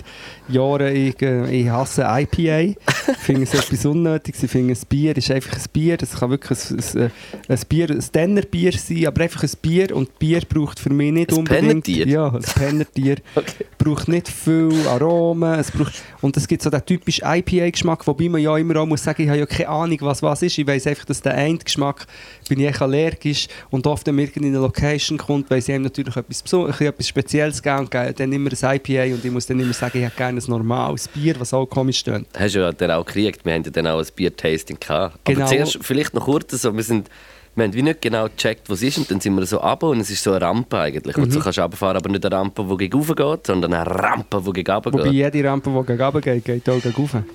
Jahren ich, äh, ich hasse IPA. Ich finde es etwas Unnötiges. Ich finde, ein Bier ist einfach ein Bier. Das kann wirklich ein, ein, ein Bier, ein Dennerbier sein, aber einfach ein Bier. Und Bier braucht für mich nicht Ein unbedingt... Pennertier? Ja, ein Pennertier. Okay. braucht nicht viel Aromen. Es braucht, und es gibt so den typischen IPA-Geschmack, wobei man ja immer auch muss sagen, ich habe ja keine Ahnung, was was ist. Ich weiß einfach, dass der eine Geschmack bin ich echt allergisch und oft, wenn man in eine Location kommt, weil sie einem natürlich etwas, etwas Spezielles geben und geben dann immer ein IPA und ich muss dann immer sagen, ich hätte gerne ein normales Bier, was auch komisch stöhnt. Hast du ja dann auch gekriegt. Wir haben ja dann auch ein Bier-Tasting gehabt. Genau. Aber zuerst vielleicht noch kurz so, wir sind wir haben wie nicht genau gecheckt, was ist und dann sind wir so runter und es ist so eine Rampe eigentlich, Mhm. du kannst runterfahren, aber nicht eine Rampe, die gegen geht, sondern eine Rampe, die gegen runter Wobei geht. jede Rampe, die gegen geht, geht auch gegen.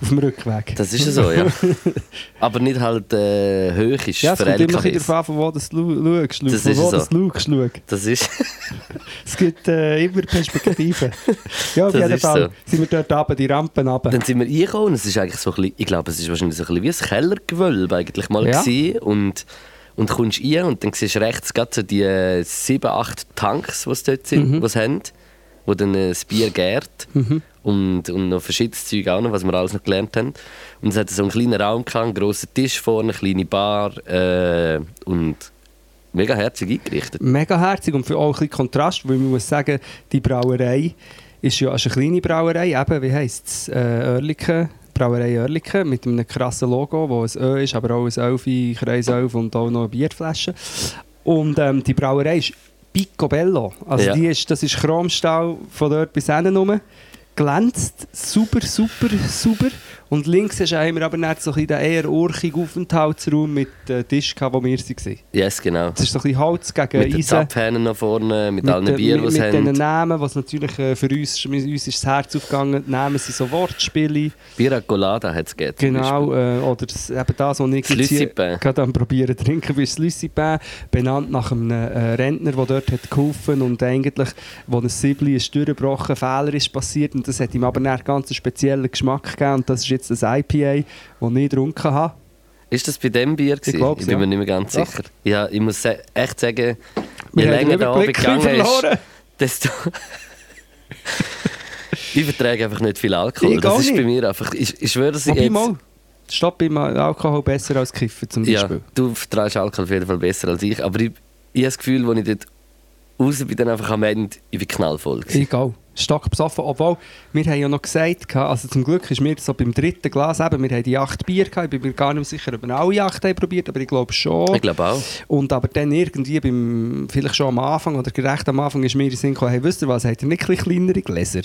Auf dem Rückweg. Das ist ja so, ja. aber nicht halt äh, hoch ist ja, es kommt immer darauf an, von wo das lu- schaust. Das ist wo so. das schaust, schau. Das ist... Es gibt äh, immer Perspektiven. ja, auf jeden Fall so. sind wir dort runter, die Rampen runter. Dann sind wir reingekommen und es ist eigentlich so ein bisschen, ich glaube, es ist wahrscheinlich so ein bisschen wie ein Kellergewölbe eigentlich mal Ja. gewesen. und und du kommst rein und dann siehst du rechts gerade so die äh, sieben, acht Tanks, die dort sind, Mhm. die sie haben, wo dann äh, das Bier gärt und, und noch verschiedenes Zeug auch noch, was wir alles noch gelernt haben. Und es hatte so einen kleinen Raum, gehabt, einen grossen Tisch vorne, eine kleine Bar äh, und mega herzig eingerichtet. Mega herzig und für auch ein bisschen Kontrast, weil man muss sagen, die Brauerei ist ja ist eine kleine Brauerei, eben, wie heisst es, äh, Oerlikon, Brauerei Oerlikon, mit einem krassen Logo, wo ein Ö ist, aber auch ein Elfi, Kreis 11 und auch noch eine Bierflasche. Und ähm, die Brauerei ist Picobello, also Ja. die ist, das ist Chromstahl von dort bis hinten rum. glänzt super, super, super. Und links hast du immer aber nicht so ein den eher urchigen Aufenthaltsraum mit äh, Tisch, wo wir waren. Yes, genau. Es ist so ein bisschen Holz gegen Mit den Eisen. Zapfhähnen noch vorne, mit, allen den- Bier, die mit, sie mit diesen haben. Namen, was natürlich äh, für uns, uns ist das Herz aufgegangen. Die Namen sind so Wortspiele. Bira Colada hat es gegeben. Genau, äh, oder das, eben das, was ich jetzt hier gerade am probieren trinken, wie das Lüssipin, benannt nach einem äh, Rentner, der dort hat geholfen und eigentlich, wo ein Siebli ist durchgebrochen, Fehler ist passiert und das hat ihm aber einen ganz speziellen Geschmack gegeben und das ist jetzt das IPA, das ich getrunken habe. Ist das bei dem Bier gewesen? glaub's, ich bin ja. mir nicht mehr ganz Doch. sicher. Ja, ich muss echt sagen, Wir je den länger der Abend gegangen ist, desto... ich verträge einfach nicht viel Alkohol. Ich das ist bei nicht. mir einfach... Ich, ich schwöre, dass ich jetzt... mal, stopp beim Alkohol besser als Kiffen zum Ja, Beispiel. du verträgst Alkohol auf jeden Fall besser als ich, aber ich, ich habe das Gefühl, als ich dort raus bin, dann einfach am Ende, ich bin knallvoll. gewesen. Egal. Stock besoffen. Obwohl, wir haben ja noch gesagt, also zum Glück ist mir so beim dritten Glas eben, wir haben die acht Bier gehabt, ich bin mir gar nicht sicher, ob wir alle acht haben probiert, aber ich glaube schon. Ich glaube auch. Und aber dann irgendwie, beim, vielleicht schon am Anfang oder gerecht am Anfang, ist mir in den Sinn gekommen, hey, wisst ihr was, habt ihr nicht ein kleinere Gläser?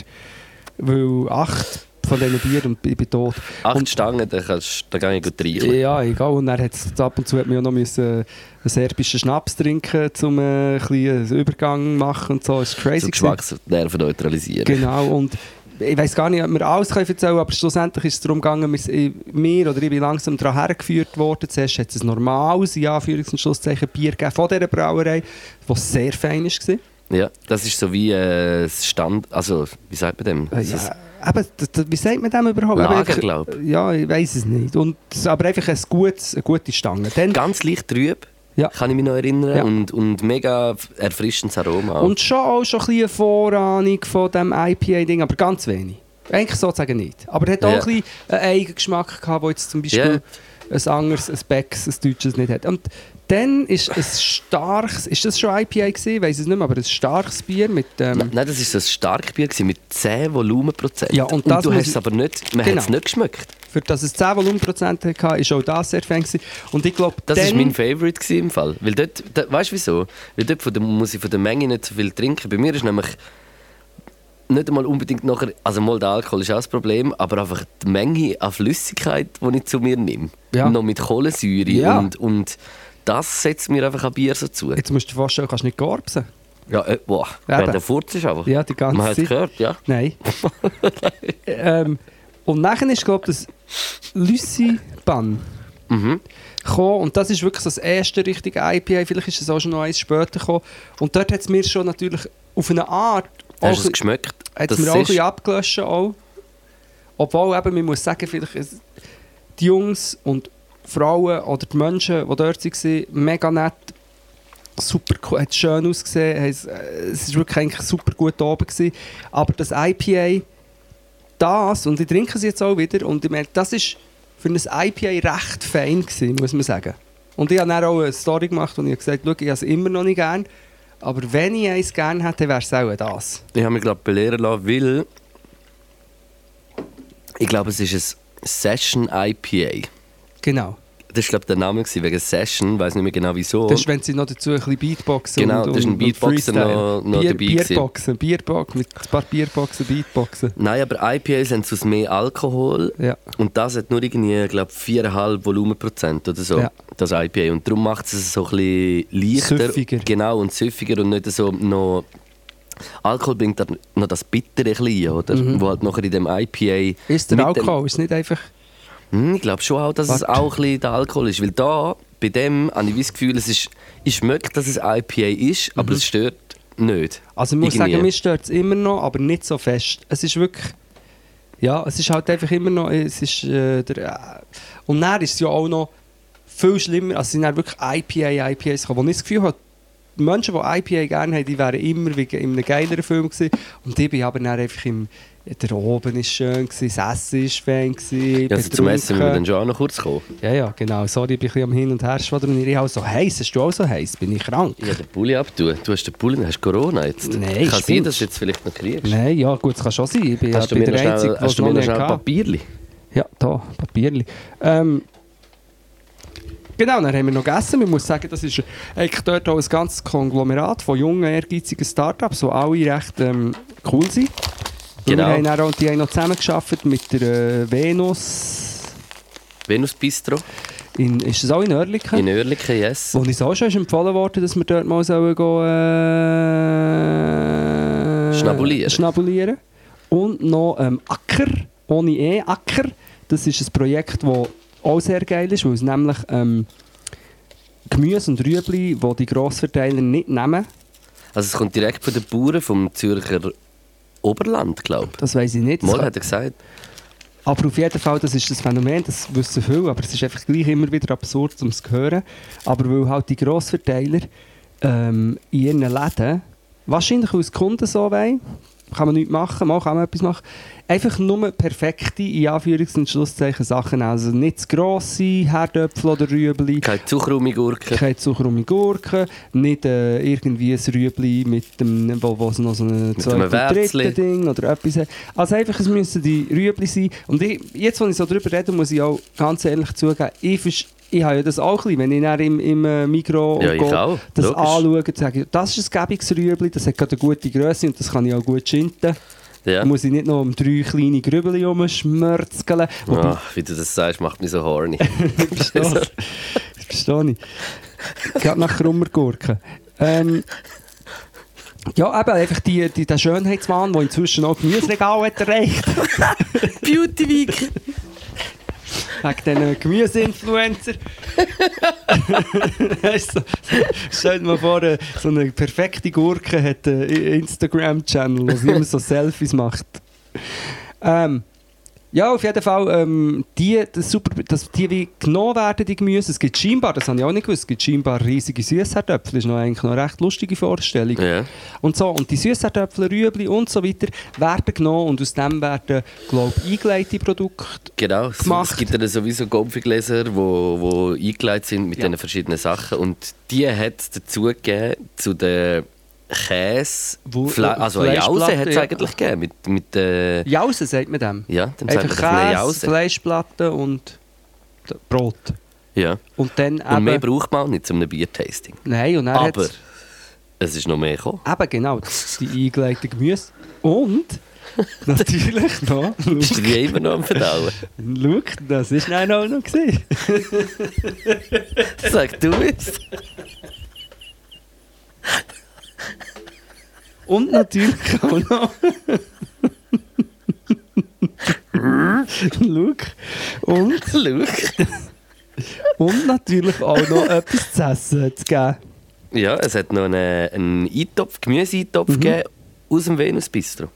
Weil acht von diesen Bier und ich bin tot. Acht Und- Stangen, da, kannst, da ich gut rein. Ja, egal. Und dann hat's, ab und zu hat man ja noch müssen, äh, einen serbischen Schnaps trinken, um äh, einen Übergang machen und so. Das ist crazy. Zum. Geschmacksnerven neutralisieren. Genau, und ich weiß gar nicht, ob wir alles können erzählen können, aber schlussendlich ist es darum gegangen, wir oder ich bin langsam daran hergeführt worden. Zuerst hat es ein normales, in Anführungs- und Schlusszeichen, Bier gegeben von dieser Brauerei, das sehr fein war. Ja, das ist so wie äh, das Stand... Also, wie sagt man dem? Äh, ja, eben, das, das, wie sagt man dem überhaupt? Lager, Eben einfach- glaub. Ja, ich weiß es nicht. Und, aber einfach ein gutes, eine gute Stange. Dann, Ganz leicht trüb, Ja. kann ich mich noch erinnern. Ja. Und, und mega erfrischendes Aroma. Und schon auch schon ein bisschen eine Vorahnung von diesem IPA-Ding, aber ganz wenig. Eigentlich sozusagen nicht. Aber er hat auch Ja. ein bisschen einen eigenen Geschmack gehabt, der jetzt zum Beispiel ein anderes, ein Becks, ein deutsches nicht hat. Und dann ist ein starkes, ist das schon IPA gewesen? Ich weiß es nicht mehr, aber ein starkes Bier mit... Ähm, Nein, nein, das war so ein Starkbier gewesen mit 10 Volumenprozent. Ja, und das du hast es aber nicht, man Genau. hat es nicht geschmeckt. für das es 10 Volumenprozent hatte, ist auch das sehr gewesen. Und ich glaube, Das war mein Favorite gewesen im Fall. Weil dort, da, weißt du wieso? Weil dort von der, muss ich von der Menge nicht so viel trinken. Bei mir ist nämlich nicht einmal unbedingt nachher, also mal der Alkohol ist auch das Problem, aber einfach die Menge an Flüssigkeit, die ich zu mir nehme. Ja. Noch mit Kohlensäure Ja. und, und das setzt mir einfach ein Bier so zu. Jetzt musst du dir vorstellen, du kannst nicht gorbsen. Ja, äh, boah, ja, der Furz ist einfach. Ja, die ganze Man hat es Zeit. gehört, ja. Nein. ähm, und nachher ist, glaube ich, das Lucy-Ban Mhm. gekommen. Und das ist wirklich das erste richtige IPA. Vielleicht ist es auch schon noch eins später gekommen. Und dort hat es mir schon natürlich auf eine Art Hast du es geschmeckt? hat es mir auch ein bisschen abgelöscht. Auch. Obwohl, eben, man muss sagen, vielleicht die Jungs und Frauen oder die Menschen, die dort waren, mega nett. Super cool, hat schön ausgesehen. Es äh, es ist wirklich eigentlich super gut oben gewesen. Aber das IPA, das, und ich trinke es jetzt auch wieder, und ich merke, das ist für ein IPA recht fein gewesen, muss man sagen. Und ich habe dann auch eine Story gemacht und ich habe gesagt, schau, ich habe es immer noch nicht gern, aber wenn ich eins gern hätte, wäre es auch das. Ich habe mich glaube belehren lassen, weil ich glaube, es ist ein Session IPA. Genau. Das war glaube der Name gewesen, wegen Session, ich weiß nicht mehr genau wieso. Das ist, wenn sie noch dazu ein bisschen Beatboxen Genau, und, das ist ein und, Beatboxer und Freestyle. noch- noch Bier, dabei. Bierboxen, Bierbox, mit ein paar Bierboxen, Beatboxen. Nein, aber IPAs haben sonst mehr Alkohol Ja. und das hat nur irgendwie, glaube 4,5 Volumenprozent oder so, Ja. das IPA. Und darum macht es so ein bisschen leichter. Süffiger. Genau, und süffiger und nicht so noch... Alkohol bringt dann noch das Bittere ein bisschen, oder? Mhm. Wo halt nachher in dem IPA... Ist der mit dem- Alkohol, ist nicht einfach... Hm, ich glaube schon auch, dass es Warte. auch ein bisschen der Alkohol ist. Weil da, bei dem, habe ich das Gefühl, es ist, ich schmecke, dass es IPA ist, aber Mhm. es stört nicht. Also ich muss Irgendwie. sagen, mir stört es immer noch, aber nicht so fest. Es ist wirklich... Ja, es ist halt einfach immer noch... Es ist, äh, der, äh, und dann ist es ja auch noch viel schlimmer. Also es sind dann wirklich IPA, IPAs gekommen, wo ich das Gefühl habe, die Menschen, die IPA gerne haben, die wären immer wie in einem geileren Film gewesen. Und ich bin aber dann einfach im... Der oben ist schön, gewesen, das Essen ist fein, gewesen, Ja, also zum Essen müssen wir dann schon auch noch kurz kommen. Ja, ja, genau. Sorry, ich bin ein bisschen am Hin- und Her schwadronieren. Ich auch so heiß. Hast du auch so heiß? Bin ich krank? Ja, den Pulli abtun. Du hast den Pulli, hast Corona jetzt. Nein, Kann sein, dass du jetzt vielleicht noch kriegst. Nein, ja, gut, das kann schon sein. Ich bin Hast du ja mir bin der Einzige, schnell, was hast du mir noch schnell hatte. Papierli? Ja, da, Papierli. Ähm, genau, dann haben wir noch gegessen. Man muss sagen, das ist eigentlich dort auch ein ganzes Konglomerat von jungen, ehrgeizigen Startups, die alle recht ähm, cool sind. Genau. Wir haben dann auch, die haben noch zusammengearbeitet mit der äh, Venus. Venus Bistro In, ist das auch in Oerlikon? in Oerlikon, yes. Wo uns auch schon ist empfohlen worden, dass wir dort mal sollen gehen, äh, Schnabulieren. schnabulieren. Und noch ähm, Acker, ohne E, Acker. Das ist ein Projekt, das auch sehr geil ist, weil es nämlich ähm, Gemüse und Rüebli, die die Grossverteiler nicht nehmen, Also es kommt direkt von den Bauern vom Zürcher Oberland, glaube ich. das weiß ich nicht. Mal hat er gesagt. Aber auf jeden Fall, das ist das Phänomen, das wissen viele, aber es ist einfach gleich immer wieder absurd, um es zu hören. Aber weil halt die Grossverteiler ähm, in ihren Läden, wahrscheinlich die Kunden so wollen, kann man nichts machen, mal kann man etwas machen, einfach nur perfekte, in Anführungs- und Schlusszeichen, Sachen. Also nicht zu grosse Herdöpfel oder Rüebli, Keine Zuckerumigurken. keine zuckerume Gurken, nicht äh, irgendwie ein Rüebli mit dem, wo, wo es noch so ein zweites, Ding oder etwas hat. Also einfach, es müssen die Rüebli sein. Und ich, jetzt, als ich so darüber rede, muss ich auch ganz ehrlich zugeben, ich, ich habe ja das auch ein bisschen, wenn ich dann im, im äh, Mikro Ja, ich Go auch. das Logisch. anschaue sage, das ist ein gäbiges Rüebli, das hat gerade eine gute Größe und das kann ich auch gut schinden. Ja. Muss ich nicht noch um drei kleine Grübeli rumschmörzeln. Ah, wie du das sagst, macht mich so horny. Verstehe ich. Das verstehe ich. Gerade nach krummer Gurken. Ähm, ja, eben einfach die, die, der Schönheitsmann, der inzwischen auch Gemüseregal hat erreicht. Beauty Week! Wegen diesen Gemüseinfluencer. du, stell dir mal vor, äh, so eine perfekte Gurke hat einen Instagram-Channel, wo sie immer so Selfies macht. Ähm, ja, auf jeden Fall, ähm, die, das super, dass die wie genommen werden, die Gemüse. Es gibt scheinbar, das habe ich auch nicht gewusst, es gibt scheinbar riesige Süßherdöpfel. Das ist noch eigentlich noch eine recht lustige Vorstellung. Ja. Und so, und die Süßherdöpfel, Rüebli und so weiter werden genommen und aus dem werden, glaube ich, eingelegte Produkte Genau, es, gemacht. es gibt dann sowieso Gomfigläser, die wo, wo eingeleitet sind mit Ja. diesen verschiedenen Sachen. Und die hat es dazu gegeben, zu den Käse, Wo- Fle also eine Jause hat es ja. eigentlich gegeben. Mit, mit, äh, Jause, sagt man dem. ja, dann sagt man eine Käse, Jause. Fleischplatte und Brot. Ja. Und dann Und mehr eben... braucht man auch nicht zum Biertasting. Nein, und dann Aber es ist noch mehr gekommen. Eben genau, die eingelegten Gemüse. Und natürlich noch... Bist du die immer noch am Verdauen? Schau, das ist dann auch noch gesehen. Sag du es. Und natürlich auch noch... Schau. Und, Schau. und natürlich auch noch etwas zu essen zu geben. Ja, es hat noch einen, einen Eintopf, Gemüse-Eintopf Mhm. gegeben aus dem Venus Bistro.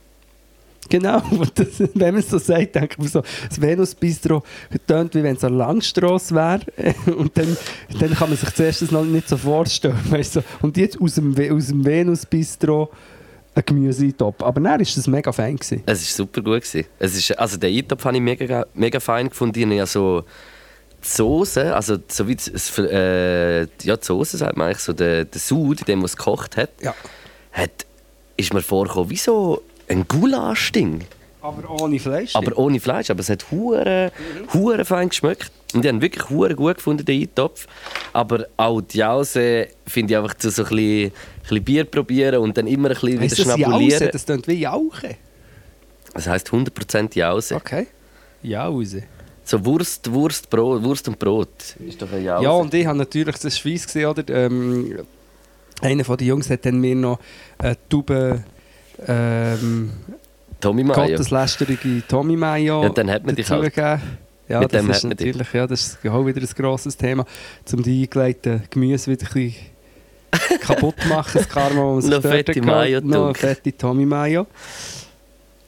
Genau, das, wenn man es so sagt, denkt man so, das Venus-Bistro tönt, wie wenn es eine Langstrasse wäre. Und dann, dann kann man sich zuerst das noch nicht so vorstellen. Weißt du? Und jetzt aus dem, aus dem Venus-Bistro ein Gemüse-Top. Aber dann war das mega fein. Gewesen. Es war super gut. Gewesen. Es ist, also den Eintopf habe ich mega, mega fein gefunden. Ich habe ja so die Soße, also so wie das, äh, ja, die Soße, sagt man eigentlich, so der, der Sud, in dem was gekocht hat, Ja. hat, ist mir vorgekommen wie so ein Gulasch-Ding. Aber ohne Fleisch. Aber ohne Fleisch. Aber es hat hure, hure fein geschmeckt. Und ich habe wirklich hure gut gefunden, den Eintopf. Aber auch die Jause finde ich einfach zu so ein bisschen, bisschen Bier probieren und dann immer ein bisschen Heißt wieder das Jause? schnabulieren. Das tönt wie Jauche. Das heisst 100% Jause. Okay. Jause. So Wurst, Wurst, Brot, Wurst und Brot. Ist doch eine Jause. Ja, und ich habe natürlich, das war fies, gewesen, oder? Ähm, einer von den Jungs hat dann mir noch eine Tube ähm, Tommy Mayo. gotteslästerige Tommy Mayo Ja, dann hat man dich halt. Ja, Mit das dem ist hat man dich. natürlich, ja, das ist auch wieder ein grosses Thema, um die eingelegten Gemüse wieder ein bisschen kaputt machen, das Karma, das Noch fette Mayo Noch fette Tommy Mayo.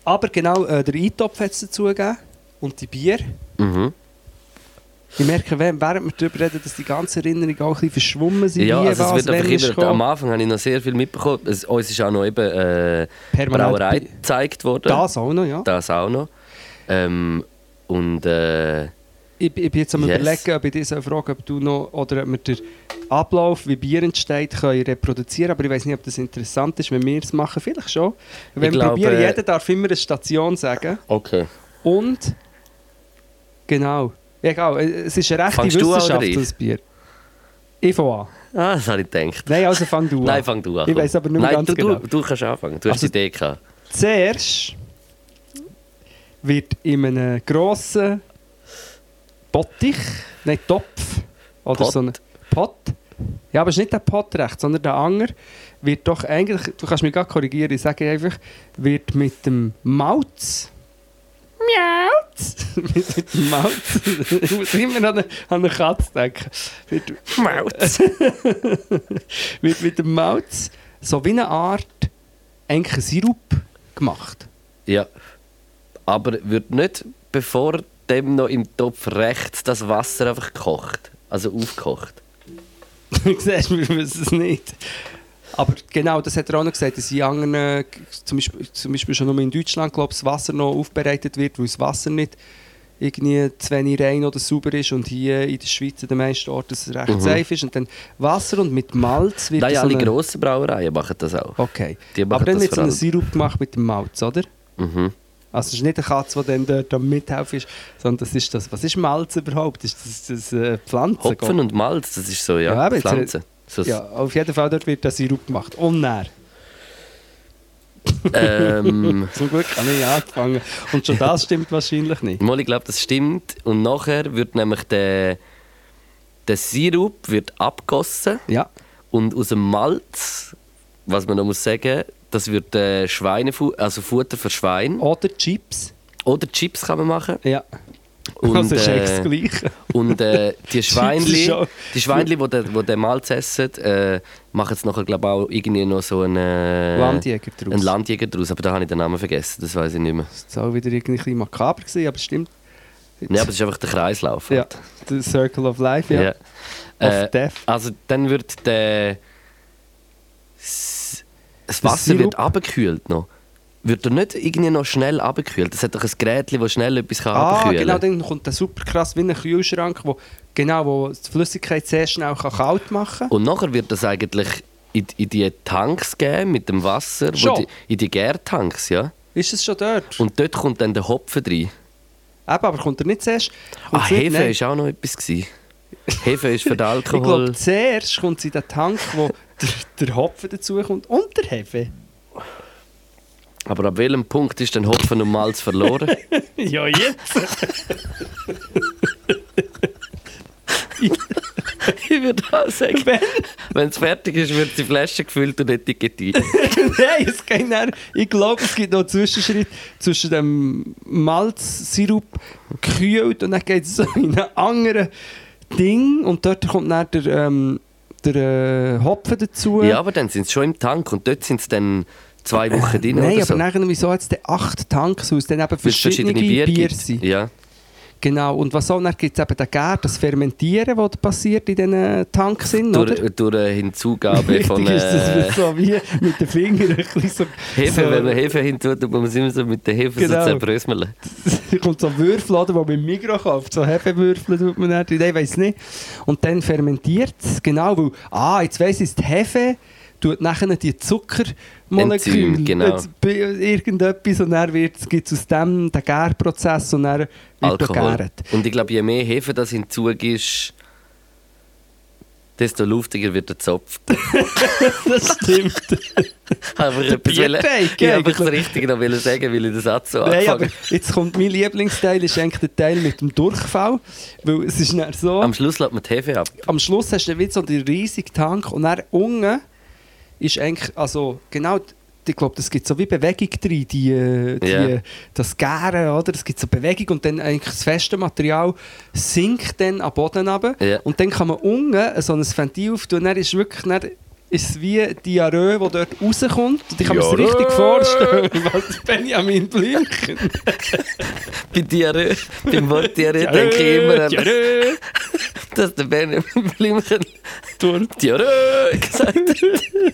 Aber genau, äh, der Eintopf hat es dazu gegeben und die Bier. Mhm. Ich merke, während wir darüber reden, dass die ganzen Erinnerungen auch ein bisschen verschwommen sind. Ja, also es wird einfach immer, am Anfang habe ich noch sehr viel mitbekommen. Es, uns ist auch noch eben äh, Brauerei gezeigt worden. Das auch noch, ja. Das auch noch. Ähm, und äh, Ich, ich bin jetzt am Yes. überlegen, ob ich dich frage, ob du noch, oder ob wir den Ablauf, wie Bier entsteht, können reproduzieren Aber ich weiß nicht, ob das interessant ist, wenn wir es machen. Vielleicht schon. Wenn wir glaube, probieren, äh, jeder darf immer eine Station sagen. okay. Und, genau. Egal, äh, es ist eine rechte Fangst Wissenschaft, ich? das Bier. Ich fange an. Ah, das habe ich gedacht. Nein, also fang du an. Nein, fang du an. Ich weiss aber nicht mehr Nein, ganz du, genau. Du, du kannst anfangen. Du hast Also- die Idee gehabt. Zuerst wird in einem grossen Bottich, nein, Topf oder Pott. so ein Pott. Ja, aber es ist nicht der Pott rechts, sondern der Anger wird doch eigentlich, du kannst mich gerade korrigieren, ich sage einfach, wird mit dem Malz Miauz! mit, dem Malz. ich muss immer an eine, an eine Katze denken. Wird, Mautz. wird mit dem Malz so wie eine Art eigentlich Sirup gemacht. Ja. Aber wird nicht bevor dem noch im Topf rechts das Wasser einfach gekocht? Also aufgekocht? Du siehst, wir wissen es nicht. Aber genau, das hat er auch noch gesagt, dass in anderen, zum Beispiel, zum Beispiel schon nur in Deutschland, glaube ich, das Wasser noch aufbereitet wird, weil das Wasser nicht irgendwie zu wenig rein oder sauber ist und hier in der Schweiz an den meisten Orten es recht Mhm. safe ist. Und dann Wasser und mit Malz wird Nein, so alle eine- grossen Brauereien machen das auch. Okay. Aber dann wird so ein. Sirup gemacht mit dem Malz, oder? Mhm. Also es ist nicht eine Katze, die dann dort am Mithelfen ist, sondern das ist das. Was ist Malz überhaupt? Ist das, das äh, Pflanzen? Hopfen und Malz, das ist so, ja, Ja, jetzt- Pflanzen. So, Ja, auf jeden Fall dort wird der Sirup gemacht. Und näher. ähm, Zum Glück habe ich angefangen. Und schon das stimmt wahrscheinlich nicht. Mal, ich glaube, das stimmt. Und nachher wird nämlich der, der Sirup wird abgossen Ja. und aus dem Malz, was man noch muss sagen, das wird äh, Schweinefu also Futter für Schwein Oder Chips. oder Chips kann man machen. Ja. Und, also ist äh, Gleiche. Und äh, die Schweinli, die Schweinli, die den, die den Malz essen, äh, machen jetzt nachher glaube auch irgendwie noch so einen, äh, Landjäger draus. einen Landjäger draus. Aber da habe ich den Namen vergessen, das weiß ich nicht mehr. Das war auch wieder irgendwie ein bisschen makaber, gewesen, aber es stimmt. Nee, aber es ist einfach der Kreislauf. Ja, halt. The Circle of Life, ja. Ja. Of Äh, Death. Also dann wird der das Wasser Sirup? wird abgekühlt noch. Wird er nicht irgendwie noch schnell abgekühlt? Das hat doch ein Gerät, das schnell etwas kann Ah, abkühlen genau, kann. dann kommt der super krass wie ein Kühlschrank, wo, genau, wo die Flüssigkeit sehr schnell kann kalt machen kann. Und nachher wird das eigentlich in, in die Tanks geben mit dem Wasser, Schon? die, in die Gärtanks, ja. Ist es schon dort? Und dort kommt dann der Hopfen rein. Eben, aber kommt er nicht zuerst? Ah, Hefe war auch noch etwas. Gewesen. Hefe ist für den Ich glaube, Alkohol. zuerst kommt sie in den Tank, wo der, der Hopfen dazu kommt und der Hefe. Aber ab welchem Punkt ist dann Hopfen und Malz verloren? ja, jetzt. ich würde auch sagen, wenn es fertig ist, wird die Flasche gefüllt und etikettiert. Nein, es geht dann, ich glaube, es gibt noch einen Zwischenschritt zwischen dem Malzsirup gekühlt und dann geht es so in einen anderen Ding und dort kommt dann der, ähm, der äh, Hopfen dazu. Ja, aber dann sind sie schon im Tank und dort sind sie dann zwei Wochen drin Nein, aber so. nachher, wieso hat es denn acht Tanks, weil es dann eben es verschiedene, Bier Bier, sind. Ja. Genau, und was auch, dann gibt es eben den Gär, das Fermentieren, das passiert in diesen Tanks sind, oder? Durch, durch eine Hinzugabe von Richtig ist das äh, so wie mit den Fingern ein bisschen so... Hefe. so, Wenn man Hefe hintut, tut man es immer so mit der Hefe Genau. so zerbröseln. kommt so Würfel, oder, die man im Mikro kauft. So Hefewürfel tut man dann drin, ich weiß nicht. Und dann fermentiert es, genau, weil, ah, jetzt weiss ich, die Hefe tut nachher die Zuckermoleküle, genau. irgendetwas und dann gibt es aus dem den Gärprozess und dann wird Alkohol. gegärt. Und ich glaube, je mehr Hefe das hinzugibst, desto luftiger wird der Zopf. Das stimmt. Aber etwas Bierteig, ich eigentlich. Richtige noch wollen sagen, weil ich den Satz so Nein, aber jetzt kommt mein Lieblingsteil, ist eigentlich der Teil mit dem Durchfall, weil es ist so... Am Schluss lässt man die Hefe ab. am Schluss hast du wieder so den riesigen Tank und dann unten ist eigentlich, also genau, ich glaube, das gibt so wie Bewegung drin, die, äh, die, Ja. das Gären, oder? Es gibt so Bewegung und dann eigentlich das feste Material sinkt dann am Boden runter Ja. und dann kann man unten so ein Ventil auftun und dann ist wirklich, dann ist wie Diarrhoe, die dort rauskommt und ich kann mir das richtig vorstellen, was Benjamin Blümchen. Bei Diarrhoe, beim Wort Diarrhoe denke ich immer an, dass der Benjamin Blümchen. Diarrhoe gesagt hat.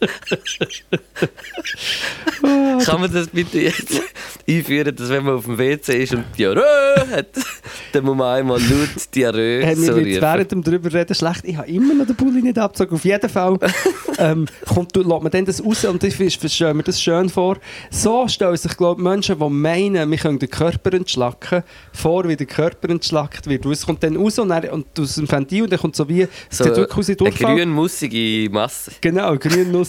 Kann man das bitte jetzt einführen, dass wenn man auf dem WC ist und Diarrhoe hat, dann muss man einmal laut Diarrhoe Hey, so rufen. während dem drüber reden schlecht. Ich habe immer noch den Bulli nicht abgezogen. Auf jeden Fall ähm, kommt, lässt man dann das raus und ich stelle mir das schön vor. So stellen sich glaube ich, Menschen, die meinen, wir können den Körper entschlacken, vor, wie der Körper entschlackt wird. Und es kommt dann raus und, dann, und aus dem Ventil und dann kommt so wie, So wie eine grünmussige Masse. Genau,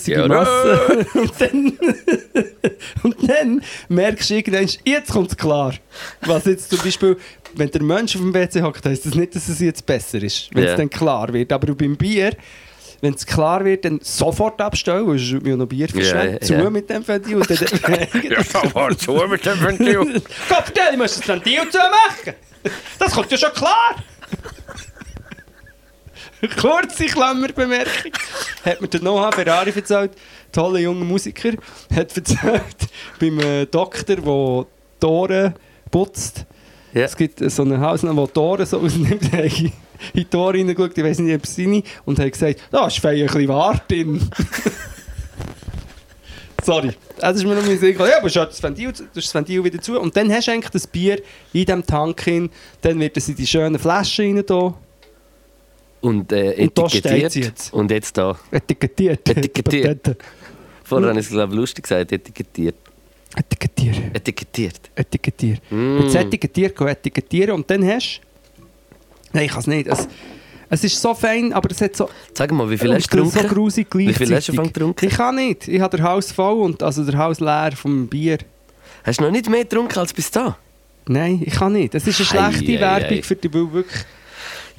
grün-nussige Ja, Masse. und, dann, und dann merkst du irgendwann, jetzt kommt es klar. Was jetzt zum Beispiel, wenn der Mensch auf dem WC hockt, heisst das nicht, dass es jetzt besser ist, wenn es Ja. dann klar wird. Aber beim Bier, wenn es klar wird, dann sofort abstellen, weil es mir noch Bier verschwendet. Ja, ja. Zu mit dem Ventil. Und dann, war zu mit dem Ventil. Gott, ich muss das Ventil zumachen. Das kommt ja schon klar. Kurze Klammerbemerkung. Hat mir der Noah Ferrari erzählt, toller junger Musiker, hat erzählt, beim äh, Doktor, der Tore putzt. Ja. Es gibt äh, so einen Hausname, der Tore so ausnimmt, in die Tore reingeschaut, ich weiß nicht, ob es seine, und hat gesagt, da ist fein ein bisschen Wart drin. Sorry. Das ist mir noch mein Ja, aber schau das Ventil, das Ventil wieder zu. Und dann hast du eigentlich das Bier in diesem Tank hin. Dann wird es in die schönen Flaschen rein da. Und äh, Und etikettiert. sie jetzt. Und jetzt da. Etikettiert. Etikettiert. Vorher habe ich es, glaube ich, lustig gesagt. Etikettiert. Etikettiert. Etikettiert. Etikettiert. Mm. Jetzt etikettiert, etikettieren und dann hast du... Nein, ich kann es nicht. Es, es ist so fein, aber es hat so... Sag mal, wie viel und hast du so getrunken? grusig Wie viel hast du getrunken? Ich kann nicht. Ich habe den Haus voll und also der Haus leer vom Bier. Hast du noch nicht mehr getrunken als bis da? Nein, ich kann nicht. Es ist eine Ei, schlechte ei, Werbung ei. für die, weil wirklich...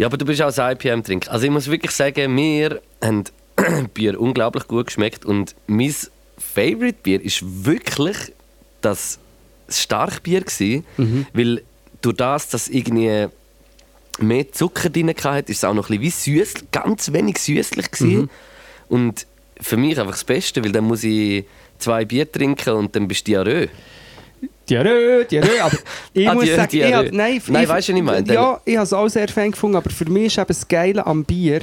Ja, aber du bist auch ein IPM-Trinker. Also ich muss wirklich sagen, mir haben Bier unglaublich gut geschmeckt und mein Favorite-Bier ist wirklich das Starkbier gewesen, Mhm. weil durch das, dass irgendwie mehr Zucker drin hatte, ist es auch noch ein bisschen wie süß, ganz wenig süßlich gewesen. Mhm. Und für mich einfach das Beste, weil dann muss ich zwei Bier trinken und dann bist du Diarrhoe. Diarrhoe, Diarrhoe, aber ich Ah, muss Diarrhoe, sagen, ich Diarrhoe. hab, nein, Nein, ich- weisst du, was ich meine? Ja, ich habe es auch sehr fein gefunden, aber für mich ist eben das Geile am Bier,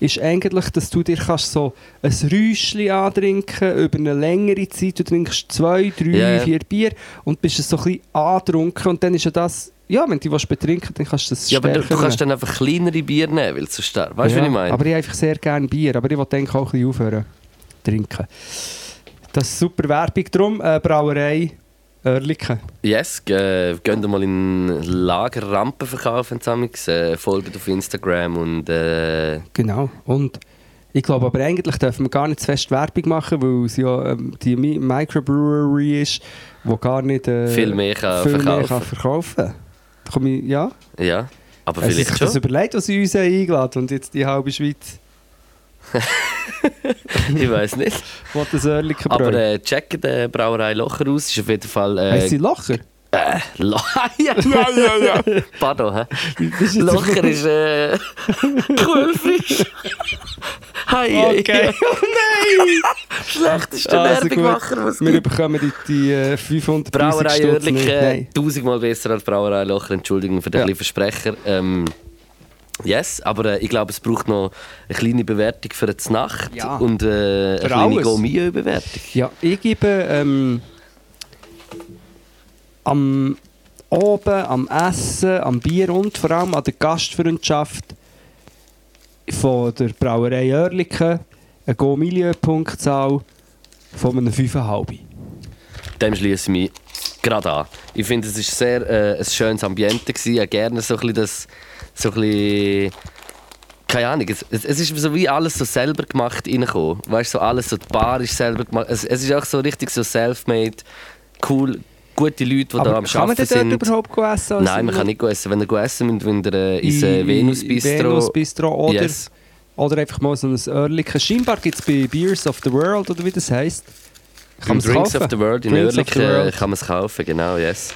ist eigentlich, dass du dir kannst so ein Räuschchen antrinken über eine längere Zeit. Du trinkst zwei, drei, ja. vier Bier und bist so ein bisschen angetrunken und dann ist ja das, ja, wenn du was betrinken dann kannst du das Ja, aber du, du kannst dann einfach kleinere Bier nehmen, weil es so stark Weißt du, ja, was ich meine? Aber ich habe einfach sehr gerne Bier, aber ich will denke auch ein bisschen aufhören trinken. Das ist super Werbung. Darum äh, Brauerei Oerlikon. Yes, äh, geht mal in Lager Rampen verkaufen zusammen, äh, folgt auf Instagram und äh, Genau. Und ich glaube aber eigentlich dürfen wir gar nicht zu fest Werbung machen, weil es ja ähm, die Mi Microbrewery ist, die gar nicht äh, Viel mehr kann viel verkaufen. Mehr kann verkaufen. Da komme ich, ja. ja, aber Hast du vielleicht sich das schon. überlegt, was sie uns eingeladen und jetzt die halbe Schweiz ich weiß nicht. will das Oerlikon Aber Bräu. äh, checken die Brauerei Locher aus, ist auf jeden Fall. Heißt Äh, sie Locher? äh, Lo ja, ja, ja, ja. Pardon, hä? Ist Locher ist äh, Kohlfisch. Hi, Okay. Oh nein! Schlechteste Also was es wir bekommen die, die äh, 500 Brauerei. Oerlikon, Nein. tausendmal besser als Brauerei Locher. Entschuldigung für den Ja. kleinen Versprecher. Ähm, yes, aber äh, ich glaube, es braucht noch eine kleine Bewertung für die Nacht Ja. und äh, eine Für kleine. Gomio-Bewertung. Ja, ich gebe ähm, am Oben, am Essen, am Bier und vor allem an der Gastfreundschaft von der Brauerei Oerlikon eine Go-Milieu-Punktzahl von einem 5,5. Dem schließe ich mich gerade an. Ich finde, es war sehr äh, ein schönes Ambiente. Gewesen. Ich habe gerne so ein bisschen das... So ein bisschen, keine Ahnung, es, es es ist so wie alles so selber gemacht reingekommen. Weißt du, so alles, so die Bar ist selber gemacht. Es, es ist auch so richtig so self-made, cool, gute Leute, die da am kann man Arbeiten denn dort sind. überhaupt essen? Also Nein, man kann nicht essen. Wenn ihr essen müsst, müsst ihr äh, ins äh, in- Venus Bistro. Venus Bistro oder, Yes. oder einfach mal so ein Oerlikon. Scheinbar gibt es bei Beers of the World, oder wie das heisst. Kann Drinks kaufen? of the World in Drinks World. kann man es kaufen, genau, yes.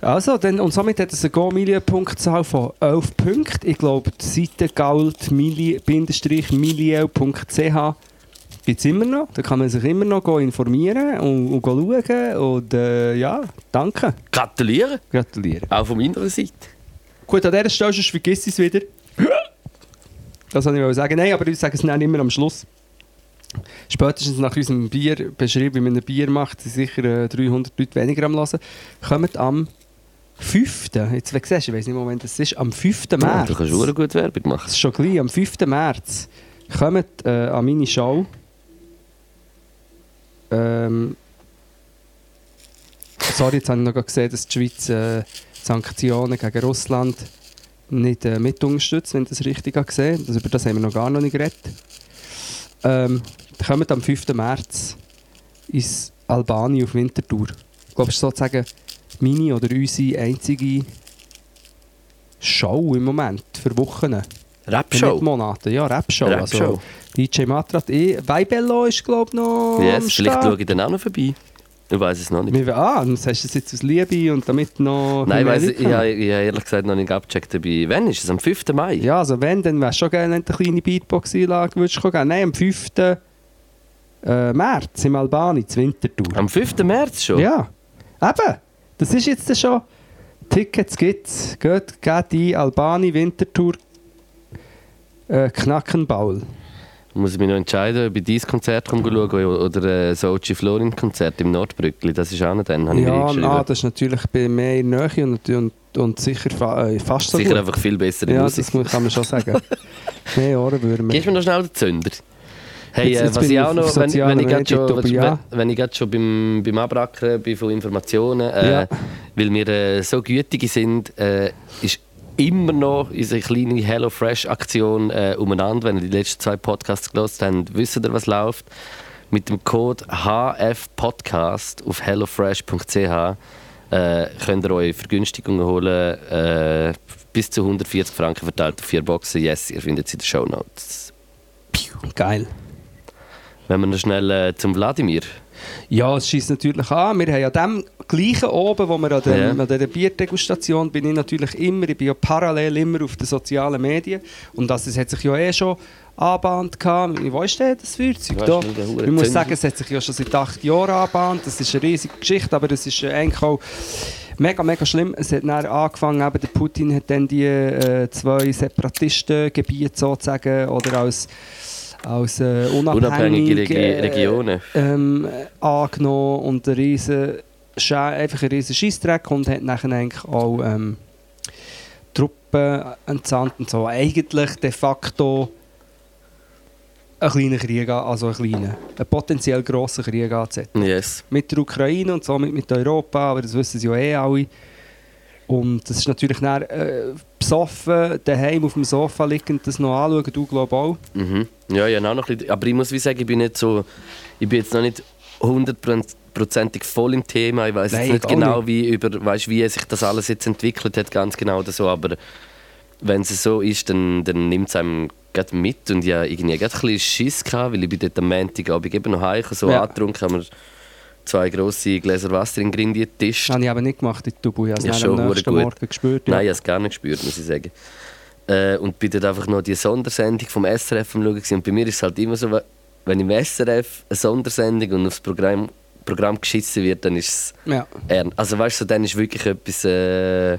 Also, dann, und somit hat es eine Go-Milieu-Punktzahl von 11 Punkten. Ich glaube, die Seite galt-milieu.ch gibt es immer noch. Da kann man sich immer noch informieren und, und schauen. Und äh, ja, danke. Gratulieren, Gratuliere. auch von meiner Seite. Gut, an dieser Stelle sonst vergiss es wieder. Das wollte ich sagen. Nein, aber ich sage es dann immer am Schluss. Spätestens nach unserem Bier, beschrieben, wie man ein Bier macht, sind sicher äh, 300 Leute weniger am Hören. Kommt am 5. Jetzt, siehst du, ich weiß nicht im Moment, es ist am 5. Ja, März. du kannst auch gut Werbung machen. Das ist schon gleich, am 5. März. Kommt äh, an meine Show. Ähm, sorry, jetzt habe ich noch gesehen, dass die Schweiz äh, Sanktionen gegen Russland nicht äh, mit unterstützt, wenn ich das richtig habe gesehen. Das, über das haben wir noch gar noch nicht geredet. Ähm, kommt am 5. März ins Albanien auf Wintertour. Ich glaube, es ist sozusagen meine oder unsere einzige Show im Moment für Wochen. Rap-Show. Monate, ja, Rap-Show. Rap-Show. Also, DJ Matrat, eh, Weibello ist glaube ich noch Yes, vielleicht schaue ich dann auch noch vorbei. Ich weiß es noch nicht. Ah, das hast du das jetzt aus Liebe und damit noch... Nein, weiss, ich, habe- ich habe ehrlich gesagt noch nicht abgecheckt dabei. Wann ist es? Am 5. Mai? Ja, also wenn, dann wär's schon geil, wenn du eine kleine Beatbox-Einlage. Nein, am 5. Äh, März im Albani, zur Wintertour. Am 5. März schon? Ja, eben. Das ist jetzt schon. Tickets gibt's. Geht, geht ein, Albani, Wintertour, äh, Knackenbaul. Muss ich mich noch entscheiden, ob ich dieses Konzert komme schauen oder ein Sochi Florin Konzert im Nordbrückli. Das ist auch noch dann, habe ich mir Ja, eingeschrieben. na, das ist natürlich bei mehr in Nähe und, und, und sicher fa äh, fast so Sicher gut. einfach viel bessere Ja, Musik. das muss- kann man schon sagen. mehr Ohrenwürmer. Gibst du mir noch schnell den Zünder? Hey, Jetzt- äh, jetzt was bin ich auch noch, wenn, wenn ich gerade schon, wenn, wenn ich schon beim, beim Abrackern bin von Informationen, äh, Ja. weil wir äh, so gütige sind, äh, ist immer noch unsere kleine HelloFresh-Aktion äh, umeinander. Wenn ihr die letzten zwei Podcasts gelesen habt, wisst ihr, was läuft. Mit dem Code HFPodcast auf hellofresh.ch äh, könnt ihr euch Vergünstigungen holen. Äh, bis zu 140 Franken verteilt auf vier Boxen. Yes, ihr findet sie in den Show Notes. Geil. Wenn wir noch schnell äh, zum Wladimir. Ja, es schießt natürlich an. Wir haben an dem gleichen oben, wo wir an, dem, Ja. an dieser Bierdegustation bin ich natürlich immer, ich bin ja parallel immer auf den sozialen Medien. Und das, das hat sich ja eh schon angebahnt. Wo ist denn das? Weißt Da? Ich muss sagen, es hat sich ja schon seit acht Jahren angebahnt. Das ist eine riesige Geschichte, aber es ist eigentlich auch mega, mega schlimm. Es hat dann angefangen, eben der Putin hat dann die äh, zwei Separatistengebiete sozusagen oder als, als äh, unabhängige, Unabhängige Regi äh, Regionen. ähm, angenommen und ein riesen, Sche- einfach ein riesen Scheissdreck und hat nachher eigentlich auch ähm, Truppen entsandt und so. Eigentlich de facto einen kleinen Krieg, an- also einen kleinen, einen potenziell grossen Krieg anzusetzen. Yes. Mit der Ukraine und somit mit Europa, aber das wissen sie ja eh alle. Und das ist natürlich dann, äh, besoffen, daheim auf dem Sofa liegend, das noch anschauen, du glaubst auch. Mhm. Ja, ja, auch noch ein bisschen. Aber ich muss wie sagen, ich bin nicht so. Ich bin jetzt noch nicht hundertprozentig voll im Thema. Ich weiß nicht genau, nicht. wie, über, weißt, wie sich das alles jetzt entwickelt hat, ganz genau oder so. Aber wenn es so ist, dann, dann nimmt es einem grad mit. Und ja, irgendwie gerade ein bisschen Schiss gehabt, weil ich bin dort am Montagabend eben noch heim, so Ja. angetrunken, haben wir zwei grosse Gläser Wasser in den Grind getischt. Das habe ich aber nicht gemacht in Tubu. Ich habe es Ja, dann schon, am nächsten gut. Morgen gespürt. Nein, ich habe es gar nicht gespürt, muss ich sagen. Äh, und bin dort einfach noch die Sondersendung vom SRF am Schauen. Und bei mir ist es halt immer so, wenn im SRF eine Sondersendung und aufs Programm, Programm geschissen wird, dann ist es Ja, ernst. Also weißt du, dann ist wirklich etwas, äh, ja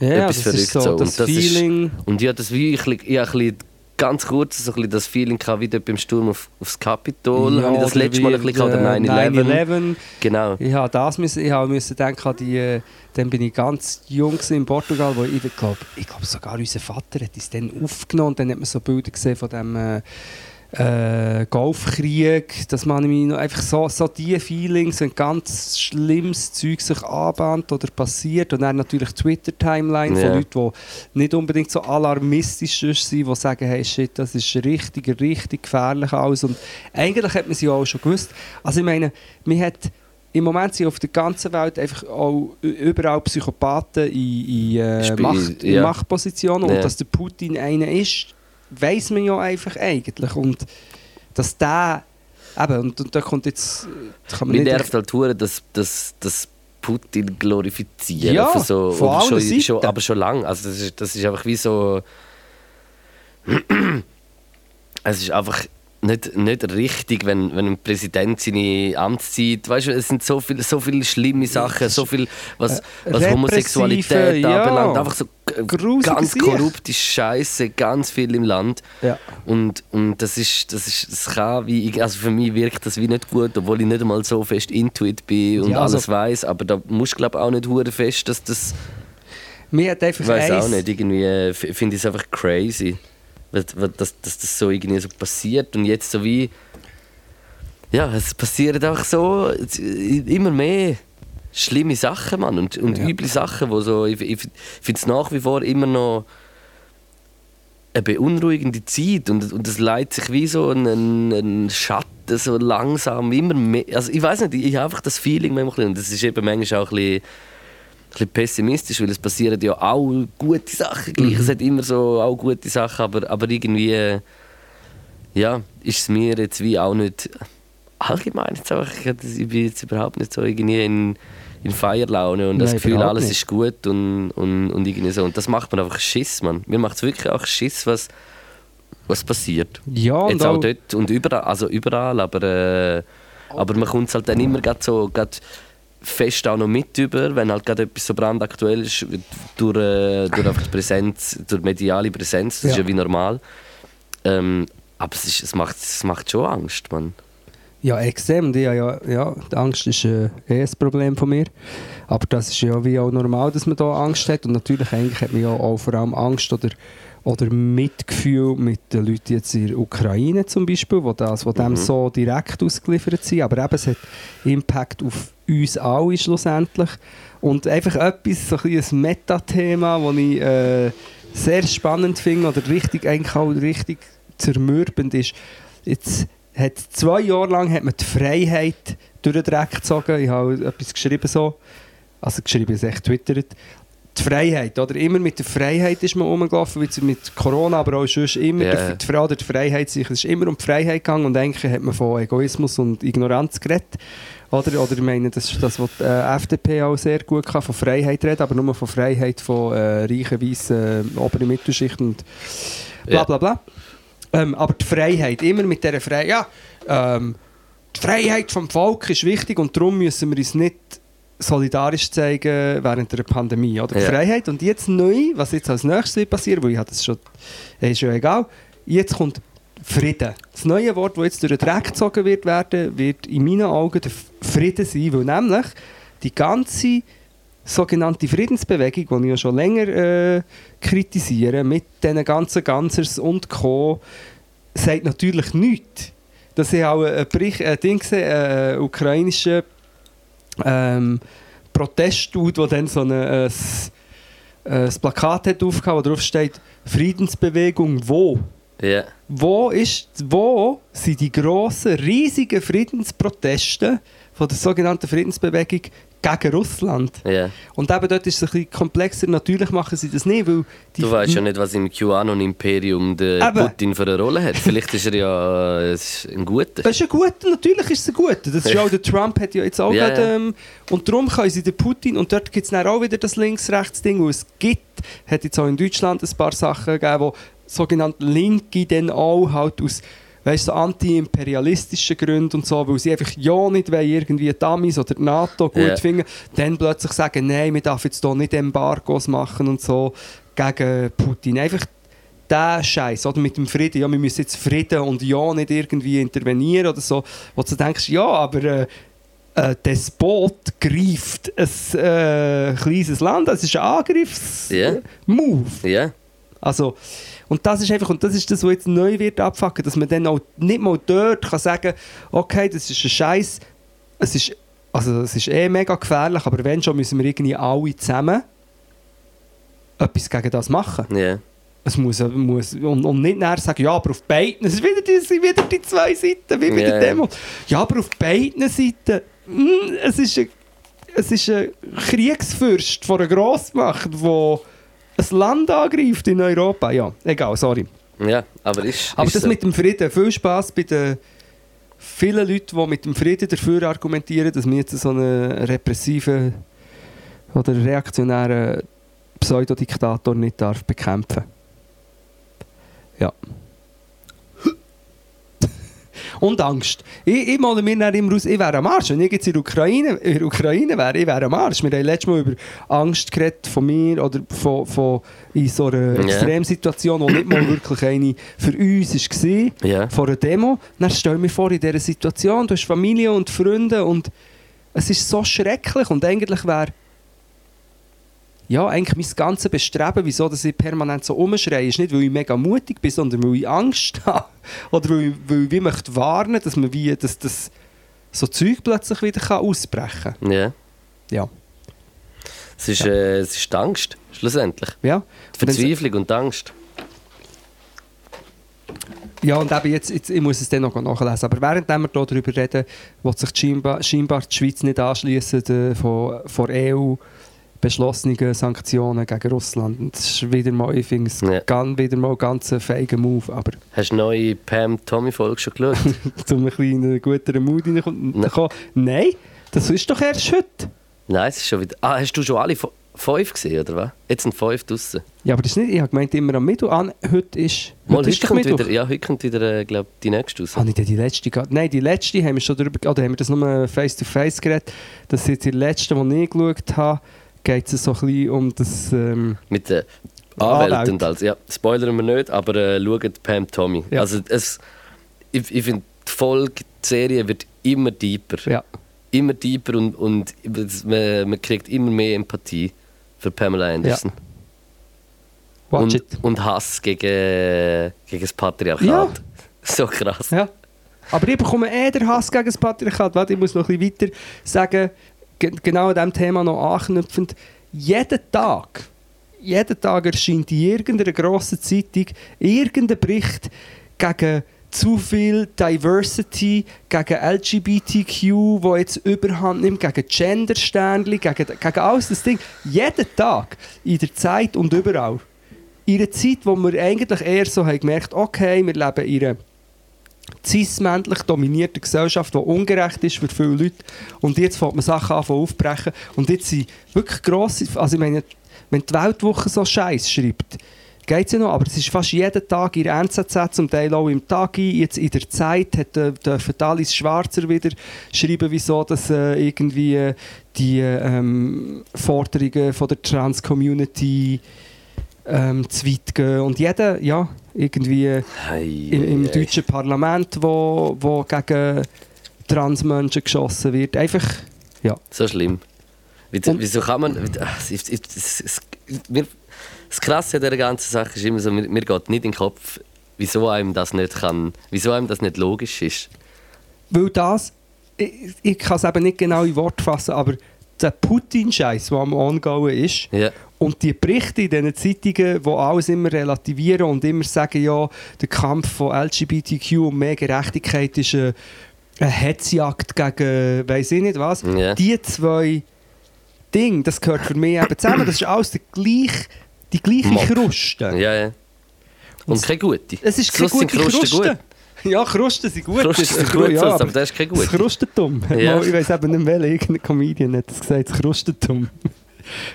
etwas das ist verrückt. so, so. das, und das Feeling. Ist, und ich hatte das wie, ich, ich ein bisschen, ganz kurz so ein bisschen das Feeling gehabt, wie dort beim Sturm auf, aufs Kapitol. habe ich das letzte Mal ein bisschen gehabt, oder der 9-11. 9/11. Genau. Ich habe das müssen, ich habe müssen denken die, äh, dann bin ich ganz jung in Portugal, wo ich glaube, ich glaube sogar unser Vater hat es dann aufgenommen und dann hat man so Bilder gesehen von dem äh, äh, Golfkrieg, dass man mich noch einfach so, so die Feelings, wenn ganz schlimmes Zeug sich anbahnt oder passiert und dann natürlich die Twitter-Timeline Ja. von Leuten, die nicht unbedingt so alarmistisch sind, die sagen, hey shit, das ist richtig, richtig gefährlich alles und eigentlich hat man sie auch schon gewusst. Also ich meine, man hat im Moment sind auf der ganzen Welt einfach auch überall Psychopathen in, in, äh, Macht, ja. Machtpositionen Ja. und dass der Putin einer ist, weiß man ja einfach eigentlich und dass der eben, und, und da kommt jetzt kann man Mir nervt halt dass, dass, dass Putin glorifizieren. Ja, für so, von schon, Seiten. schon, aber schon lange. Also das, ist, das ist einfach wie so. es ist einfach nicht, nicht richtig, wenn, wenn ein Präsident seine Amtszeit. Weißt du, es sind so viele so viele schlimme Sachen, so viel, was, Äh, was Homosexualität ja. anbelangt. Einfach so g- Grusige ganz korrupte Scheiße, ganz viel im Land. Ja. Und, und das ist, das ist, das kann wie, also für mich wirkt das wie nicht gut, obwohl ich nicht einmal so fest Intuit bin und Ja, also- alles weiß. Aber da musst du glaube auch nicht hure fest, dass das, Mir hat einfach ich weiß auch nicht, irgendwie äh, finde ich es einfach crazy, dass, dass, das so irgendwie so passiert und jetzt so wie, ja, es passieren einfach so immer mehr schlimme Sachen, Mann, und, und Ja. üble Sachen, wo so, ich, ich finde es nach wie vor immer noch eine beunruhigende Zeit und, und es leitet sich wie so ein, ein, ein Schatten so langsam immer mehr. Also ich weiß nicht, ich habe einfach das Feeling manchmal und das ist eben manchmal auch ein bisschen, bisschen pessimistisch, weil es passieren ja auch gute Sachen gleich. Mhm. Es hat immer so auch gute Sachen, aber, aber irgendwie äh, ja, ist es mir jetzt wie auch nicht allgemein jetzt einfach, ich bin jetzt überhaupt nicht so irgendwie in, in Feierlaune und das Nein, Gefühl, überhaupt alles nicht. ist gut und, und, und irgendwie so. Und das macht man einfach Schiss, man. Mir macht es wirklich auch Schiss, was, was passiert. Ja, und Jetzt auch auch, dort und überall, also überall, aber, äh, aber man kommt es halt dann immer grad so grad fest auch noch mit über, wenn halt gerade etwas so brandaktuell ist, durch, äh, durch einfach die Präsenz, durch mediale Präsenz, das ist Ja. ja wie normal. Ähm, aber es, ist, es, macht, es macht schon Angst, man. ja, extrem. Habe ja, ja, die Angst ist äh, eh ein Problem von mir. Aber das ist ja wie auch normal, dass man da Angst hat. Und natürlich eigentlich hat man ja auch vor allem Angst oder, oder Mitgefühl mit den Leuten jetzt in der Ukraine zum Beispiel, wo, das, wo dem Mhm. so direkt ausgeliefert sind. Aber eben, es hat Impact auf uns alle schlussendlich. Und einfach etwas, so ein, ein Metathema, das ich äh, sehr spannend finde oder richtig, eigentlich auch richtig zermürbend ist. Jetzt hat zwei Jahre lang hat man die Freiheit durch den Dreck gezogen. Ich habe etwas geschrieben so. Also geschrieben, es echt twittert. Die Freiheit, oder? Immer mit der Freiheit ist man rumgelaufen, wie mit Corona, aber auch sonst immer. Der, die Frage der Freiheit, sich- es ist immer um die Freiheit gegangen und eigentlich hat man von Egoismus und Ignoranz geredet. Oder, oder ich meine, das ist das, was die äh, FDP auch sehr gut kann, von Freiheit reden, aber nur von Freiheit von äh, reichen, weißen, äh, oberen Mittelschicht und bla bla bla. Ähm, aber die Freiheit, immer mit dieser Freiheit, ja, ähm, die Freiheit vom Volk ist wichtig und darum müssen wir uns nicht solidarisch zeigen während der Pandemie. Oder? Die Ja. Freiheit. Und jetzt neu, was jetzt als nächstes wird passieren, weil ich habe das schon, äh, ist ja egal, jetzt kommt Frieden. Das neue Wort, das jetzt durch den Dreck gezogen wird, werden, wird in meinen Augen der Frieden sein, weil nämlich die ganze sogenannte Friedensbewegung, die ich ja schon länger äh, kritisiere, mit diesen ganzen Ganzers und Co., sagt natürlich nichts. Dass ich auch ein Bericht, ein Ding gesehen, ein ukrainischer ähm, Protestdude, der dann so eine, äh, ein Plakat hat aufgehauen, wo drauf steht Friedensbewegung wo? Ja. Wo, ist, wo sind die grossen, riesigen Friedensproteste von der sogenannten Friedensbewegung gegen Russland? ja. Und eben dort ist es ein bisschen komplexer. Natürlich machen sie das nicht, weil Du weißt ja nicht, was im QAnon-Imperium der Eben. Putin für eine Rolle hat. Vielleicht ist er ja äh, ist ein guter. Das ist ein guter, natürlich ist es ein guter. Das ist Ja. auch der Trump hat ja jetzt auch Ja, gerade, ähm, und darum können sie den Putin, und dort gibt es dann auch wieder das Links-Rechts-Ding, wo es gibt, hat jetzt auch in Deutschland ein paar Sachen gegeben, wo sogenannte Linke dann auch halt aus weißt, so anti-imperialistischen Gründen und so, weil sie einfach ja nicht wollen, irgendwie die Amis oder die NATO gut Ja. finden, dann plötzlich sagen, nein, wir dürfen jetzt hier nicht Embargos machen und so gegen Putin. Einfach der Scheiß oder mit dem Frieden, ja, wir müssen jetzt Frieden und ja nicht irgendwie intervenieren oder so, wo du denkst, ja, aber äh, ein Despot greift ein äh, kleines Land, das ist ein Angriffsmove. Ja. Ja. Also, und das ist einfach, und das ist das, was jetzt neu wird abfacken, dass man dann auch nicht mal dort kann sagen, okay, das ist ein Scheiß, es ist, also es ist eh mega gefährlich, aber wenn schon, müssen wir irgendwie alle zusammen etwas gegen das machen. Ja. Es muss, muss und, und nicht nachher sagen, ja, aber auf beiden, es sind wieder die, sind wieder die zwei Seiten, wie bei Ja, der. Demo. Ja, aber auf beiden Seiten, mm, es ist ein, es ist ein Kriegsfürst von einer Grossmacht, der ein Land angreift in Europa. Ja, egal, sorry. ja. Aber ist. Aber ist das so. mit dem Frieden, viel Spaß bei den vielen Leuten, die mit dem Frieden dafür argumentieren, dass wir jetzt so einen repressiven oder reaktionären Pseudodiktator nicht darf bekämpfen Ja. Und Angst. Ich, ich male mir dann immer aus, ich wäre am Arsch. Wenn ich jetzt in der Ukraine, in der Ukraine wäre, ich wäre am Arsch. Wir haben letztes Mal über Angst geredet von mir oder von, von in so einer. Extremsituation, die nicht mal wirklich eine für uns war Ja. vor einer Demo. Dann stell mir vor, in dieser Situation, du hast Familie und Freunde und es ist so schrecklich und eigentlich wäre ja, eigentlich mein ganzes Bestreben, wieso dass ich permanent so umschreie, ist nicht, weil ich mega mutig bin, sondern weil ich Angst habe. Oder weil, weil ich wie möchte warnen, dass man wie, dass das so Zeug plötzlich wieder kann ausbrechen kann. Ja. Ja. Es ist, äh, es ist die Angst, schlussendlich. ja. Die Verzweiflung und die Angst. Ja, und eben jetzt, jetzt, ich muss es dann noch nachlesen. Aber während wir hier darüber reden, will sich scheinbar, scheinbar die Schweiz nicht anschließen äh, von, von EU beschlossenen Sanktionen gegen Russland. Und das ist wieder mal, ich finde es Ja. ganz, wieder mal ganz ein feiger Move. Aber Hast du neue Pam-Tommy-Folge schon geschaut? zum ein bisschen in einen guteren Mood reinkommen. Nein. Nein, das ist doch erst heute. Nein, es ist schon wieder... Ah, hast du schon alle fünf gesehen, oder was? Jetzt sind fünf draussen. Ja, aber das ist nicht, ich habe gemeint, immer am Mittwoch an. Heute ist, Mal, heute ist heute kommt Mittwoch. wieder, ja, heute kommt wieder, äh, glaub, die nächste raus. Habe ich denn die letzte gehabt? Nein, die letzte haben wir schon darüber, oder haben wir das nur face-to-face geredet. Das ist die letzte, die ich geschaut habe, geht es so ein bisschen um das... Ähm, Mit den Anwälte. Anwälten und alles. Ja, spoilern wir nicht, aber äh, schaut Pam Tommy. Ja. Also es, ich, ich finde, die Folge, die Serie wird immer deeper. ja. Immer deeper und, und man, man kriegt immer mehr Empathie für Pamela Anderson. Watch und, und Hass gegen, gegen das Patriarchat. Ja. So krass. Ja. Aber ich bekomme eher den Hass gegen das Patriarchat. Warte, ich muss noch ein bisschen weiter sagen, ge genau an diesem Thema noch anknüpfend. Jeden Tag, jeden Tag erscheint in irgendeiner grossen Zeitung irgendein Bericht gegen zu viel Diversity, gegen LGBTQ, wo jetzt Überhand nimmt, gegen Gender-Sternchen, gegen, gegen alles das Ding. Jeden Tag, in der Zeit und überall. In einer Zeit, wo wir eigentlich eher so haben gemerkt okay, wir leben in einer cis-männlich dominierte Gesellschaft, die ungerecht ist für viele Leute. Und jetzt fängt man Sachen an aufbrechen. Und jetzt sind wirklich grosse, also ich meine, wenn die Weltwoche so Scheiß schreibt, geht es ja noch, aber es ist fast jeden Tag in der NZZ, zum Teil auch im Tagi, jetzt in der Zeit hat, äh, dürfen Alice Schwarzer wieder schreiben, wieso dass äh, irgendwie äh, die ähm, Forderungen von der Trans-Community ähm, zu weit gehen. Und jeder, ja, irgendwie Ei, im, im ei. deutschen Parlament, wo, wo gegen Transmenschen geschossen wird. Einfach, ja. So schlimm. Wieso, wieso kann man. Mir- Das Krasse an dieser ganzen Sache ist immer so, mir, mir geht nicht in den Kopf, wieso einem das nicht kann, wieso einem das nicht logisch ist. Weil das, ich, ich kann es eben nicht genau in Wort fassen, aber der Putin-Scheiß, der am Ongoing ist, Ja, und die Berichte in diesen Zeitungen, die alles immer relativieren und immer sagen, ja, der Kampf von LGBTQ und mehr Gerechtigkeit ist eine, eine Hetzjagd gegen, weiß ich nicht was. Ja. Die zwei Dinge, das gehört für mich eben zusammen. Das ist alles der gleich, die gleiche Mob. Kruste. ja, ja. Und keine gute. Es ist keine gute Krusten Kruste. Ja, Krusten sind gut. Krusten sind gut, ja, aber das ist keine das gute. Krustentum. Ja. Mal, Ich weiß eben nicht mehr, irgendein Comedian hat das gesagt, das Krustentum.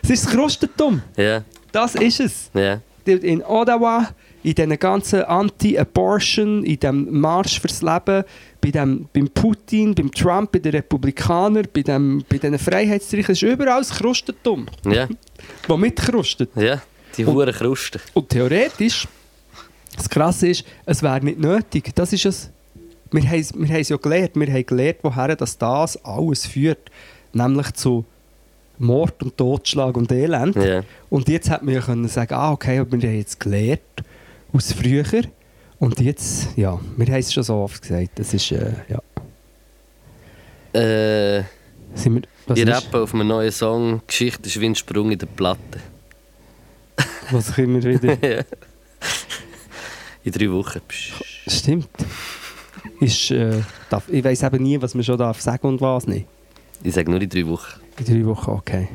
Es ist das Krustentum. Ja, Das ist es. ja. In Ottawa, in diesen ganzen Anti-Abortion, in dem Marsch fürs Leben, bei dem, beim Putin, beim Trump, bei den Republikanern, bei, dem, bei diesen Freiheitsstreichen, es ist überall das Krustentum, Ja, das mitkrustet. ja. Die Und- Huren Krusten. Und theoretisch, das Krasse ist, es wäre nicht nötig. Das ist es. Wir haben es wir haben es ja gelernt. Wir haben gelernt, woher das, das alles führt. Nämlich zu Mord und Totschlag und Elend. Ja. Und jetzt hätte man ja können sagen, ah, okay, aber wir haben jetzt gelernt aus früher. Und jetzt, ja, wir haben es schon so oft gesagt. Das ist, äh, ja. Äh, Sind wir, was, ich rappe auf einem neuen Song «Geschichte ist wie ein Sprung in der Platte». was ich immer wieder. In drei Wochen. Psch. Stimmt. Ist, äh, darf, ich weiß eben nie, was man schon darf sagen und was nicht. Ich sage nur in drei Wochen. In drei Wochen, okay.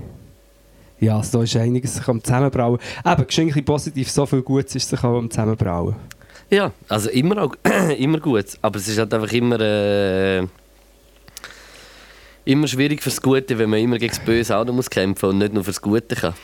Ja, also da ist einiges sich am Zusammenbrauen. Eben, geschenke positiv, so viel Gutes ist sich auch am Zusammenbrauen. Ja, also immer, auch, immer gut. Aber es ist halt einfach immer, äh, immer schwierig fürs Gute, wenn man immer gegen das Böse auch noch muss kämpfen und nicht nur fürs Gute kann.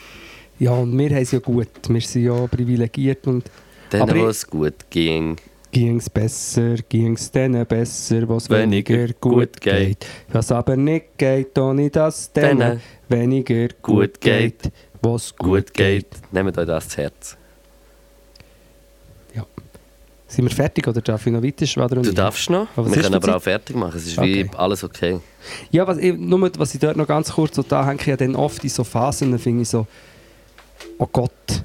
Ja, und wir haben es ja gut. Wir sind ja privilegiert und Dann, Aber wo es gut ging. Ging es besser, ging es denen besser, was Weniger weniger gut geht. Was aber nicht geht, ohne dass denen Denen weniger gut geht. geht, was Gut geht. Nehmt euch das zu Herz. Sind wir fertig oder darf ich noch weiter schwadern? Du darfst noch. Aber wir können aber auch fertig machen. Es ist wie Okay. alles okay. Ja, was ich, nur was ich dort noch ganz kurz so da hänge, ja dann oft in so Phasen finde ich so, oh Gott,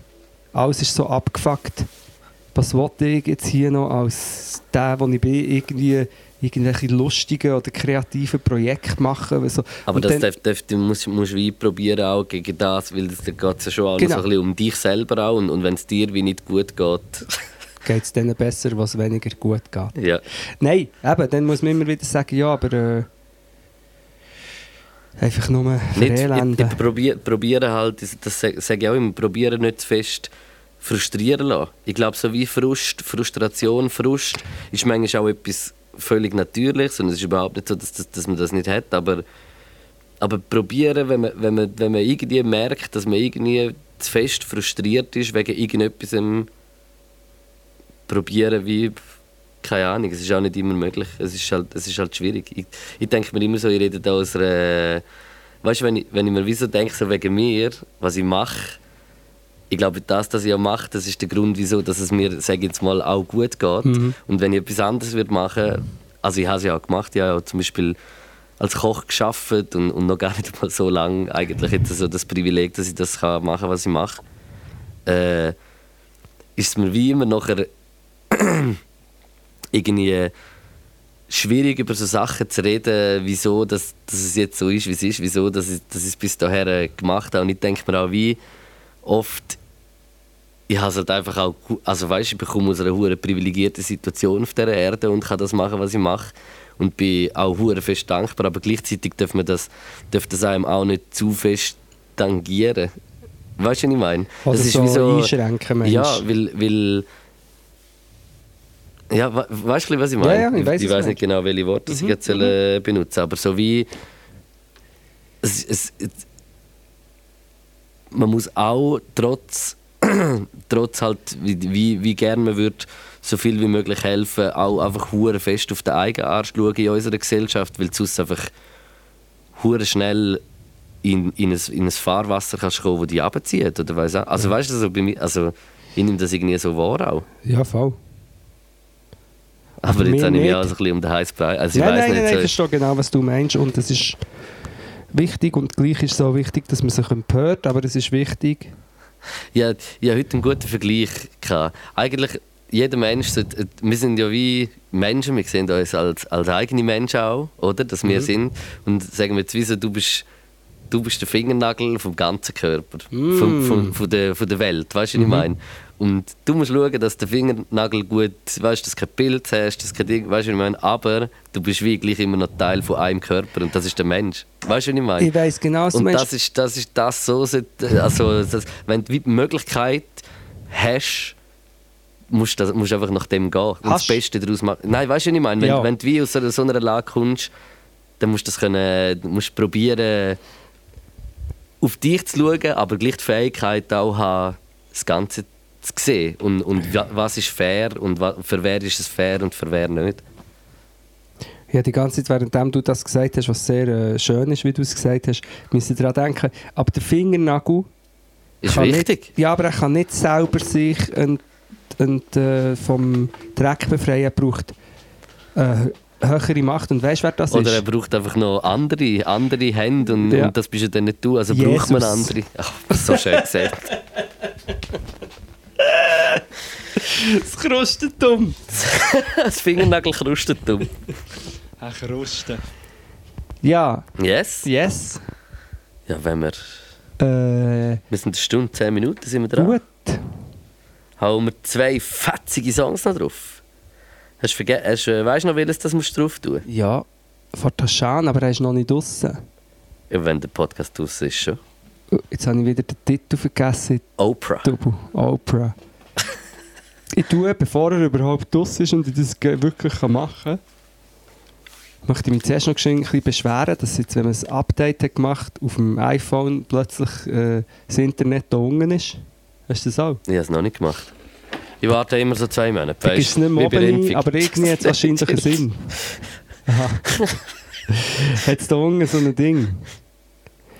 alles ist so abgefuckt. Was wollte ich jetzt hier noch als der, wo ich bin, irgendwie irgendwelche lustigen oder kreativen Projekte machen? So. Aber das darf, darf, du musst, musst wie probieren auch gegen das, weil es geht ja schon noch Genau. so ein bisschen um dich selber auch. Und, und wenn es dir wie nicht gut geht, geht es denen besser, was weniger gut geht. Ja. Nein, eben, dann muss man immer wieder sagen, ja, aber äh, einfach nur Nicht, ich, verelenden. ich probier, probiere halt, das- sage sag ich auch immer, probiere nicht zu fest frustrieren lassen. Ich glaube, so wie Frust, Frustration, Frust ist manchmal auch etwas völlig Natürliches und es ist überhaupt nicht so, dass, dass, dass man das nicht hat, aber, aber probieren, wenn man, wenn, man, wenn man irgendwie merkt, dass man irgendwie zu fest frustriert ist wegen irgendetwas, probieren wie keine Ahnung, es ist auch nicht immer möglich. Es ist halt, es ist halt schwierig. Ich, ich denke mir immer so, ich rede da aus einer. Weißt du, wenn ich, wenn ich mir wie so denke, so wegen mir, was ich mache, ich glaube, das, was ich mache, das ist der Grund, wieso dass es mir, sage jetzt mal, auch gut geht. Mhm. Und wenn ich etwas anderes würde machen also ich habe es ja auch gemacht, ich habe ja zum Beispiel als Koch geschafft und, und noch gar nicht mal so lange eigentlich jetzt so das Privileg, dass ich das kann machen was ich mache, äh, ist es mir wie immer nachher irgendwie schwierig über so Sachen zu reden, wieso dass, dass es jetzt so ist, wie es ist, wieso dass ich, dass ich es bis dahin gemacht habe. Und ich denke mir auch, wie oft ich habe es halt einfach auch, also weißt, ich bekomme aus einer hure privilegierten Situation auf dieser Erde und kann das machen, was ich mache und bin auch hure fest dankbar, aber gleichzeitig darf man das, darf das einem auch nicht zu fest tangieren. Weißt du, was ich meine? Oder das so einschränken, meinst Ja, weil, weil ja, we- weißt du, was ich meine? Ja, ja, ich weiss, ich weiß nicht genau, welche Worte ich jetzt soll, äh, benutzen aber so wie es, es, es, man muss auch trotz, trotz halt, wie, wie, gerne man würde so viel wie möglich helfen, auch einfach hure fest auf den eigenen Arsch schauen in unserer Gesellschaft, weil du sonst einfach hure schnell in, in, ein, in ein Fahrwasser kannst kommen, das dich abzieht. Oder weiss auch. Also weißt du, so bei mir, also, ich nehme das irgendwie so wahr auch. Ja, voll. Aber Mir jetzt habe ich mich auch so ein bisschen um den heißen Brei. Also ich nein, nein, nicht, nein, ich so- verstehe genau, was du meinst. Und es ist wichtig und gleich ist es auch wichtig, dass man sich empört, aber es ist wichtig. Ja, ich hatte heute einen guten Vergleich. Gehabt. Eigentlich, jeder Mensch, sollte- wir sind ja wie Menschen, wir sehen uns als, als eigene Menschen auch, oder? Dass wir sind. Und sagen wir jetzt, wie so, du bist, du bist der Fingernagel vom ganzen Körper, vom, vom, von, der, von der Welt, weißt du, was ich meine? Und du musst schauen, dass der Fingernagel gut, weißt, dass du kein Pilz hast, dass kein Ding, weißt du, ich meine? Aber du bist wie gleich immer noch Teil von einem Körper und das ist der Mensch. Weißt du, was ich meine? Ich weiss genau, was du Und meinst. das ist, das ist das so, also das, wenn du die Möglichkeit hast, musst du das- musst einfach nach dem gehen und das Beste daraus machen. Nein, weißt du, was ich meine? Wenn, Ja. wenn du wie aus so, so einer Lage kommst, dann musst du das können, musst probieren, auf dich zu schauen, aber gleich die Fähigkeit auch haben, das Ganze zu sehen und, und wa- was ist fair und für wer ist es fair und für wer nicht. Ja, die ganze Zeit, während du das gesagt hast, was sehr äh, schön ist, wie du es gesagt hast, müssen daran denken. Aber der Fingernagel Ist wichtig. Nicht, ja, aber er kann nicht selber sich ent, ent, äh, vom Dreck befreien. Er braucht äh, höhere Macht. Und weißt wer das Oder er ist? braucht einfach noch andere, andere Hände und, Ja. und das bist ja dann nicht du. Also Jesus. braucht man andere. Ach, so schön gesagt. Das krustet dumm. das Fingernagel krustet dumm. Ach, krusten. Ja, Yes. yes. Ja, wenn wir... Äh, Wir sind eine Stunde, zehn Minuten sind wir dran. gut. Hauen wir zwei fetzige Songs noch drauf. Hast du vergessen, hast, äh, weißt du noch, welches das musst du drauf tun? Ja, von Taschan, aber er ist noch nicht draußen. Ja, wenn der Podcast draussen ist schon. Jetzt habe ich wieder den Titel vergessen. Oprah. Double Oprah. ich tue, bevor er überhaupt draus ist und ich das wirklich machen kann, möchte ich mich zuerst noch ein bisschen beschweren, dass jetzt, wenn man ein Update hat gemacht auf dem iPhone plötzlich äh, das Internet da unten ist. Hast du das auch? Ich habe es noch nicht gemacht. Ich warte immer so zwei Monate. Da ist nicht Impfung. aber irgendwie hat es wahrscheinlich einen Sinn. Aha. hat es da unten so ein Ding?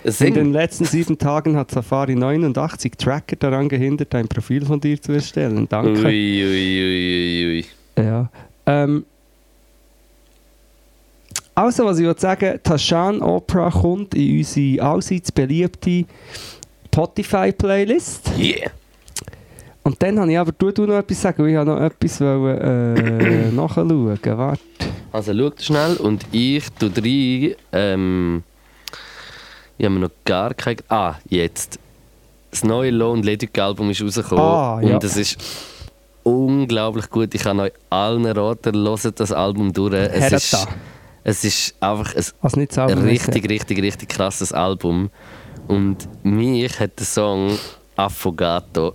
Ein In den letzten sieben Tagen hat Safari 89 Tracker daran gehindert, ein Profil von dir zu erstellen. Danke. Ui, ui, ui, ui, ui. Ja. Ähm, also, was ich wollte sagen, Tashan Opera kommt in unsere allseits beliebte Spotify-Playlist. Yeah. Und dann habe ich aber, du, du noch etwas sagen, weil ich noch etwas wollen, äh, nachschauen. Warte. Also schau schnell und ich tue rein. Ähm, ich habe mir noch gar kein. Ah, jetzt. Das neue Lone Leduc Album ist rausgekommen. Ah, ja. Und es ist. unglaublich gut. Ich kann euch allen raten, hört das Album durch. Es Hertha. ist, es ist einfach ein Also richtig, richtig, richtig krasses Album. Und mich hat der Song Affogato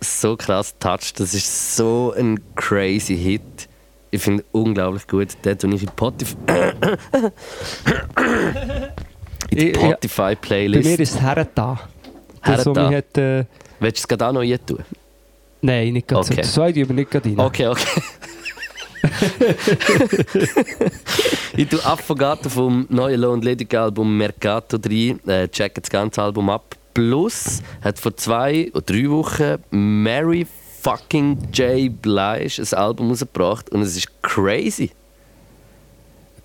so krass touched. Das ist so ein crazy Hit. Ich finde unglaublich gut. Den tue ich in Spotify, in die Ich- ja, Bei Spotify-Playlist. mir ist es Hertha. Das, was mich hat, äh, Willst du es gerade auch noch rein tun? Nein, nicht ganz. Okay. Tun wir nicht gerade rein. Okay, okay. ich tue Affogato vom neuen Low Ledig Album Mercato 3. Äh, check das ganze Album ab. Plus hat vor zwei oder drei Wochen Mary fucking J. Blige ein Album rausgebracht und es ist crazy.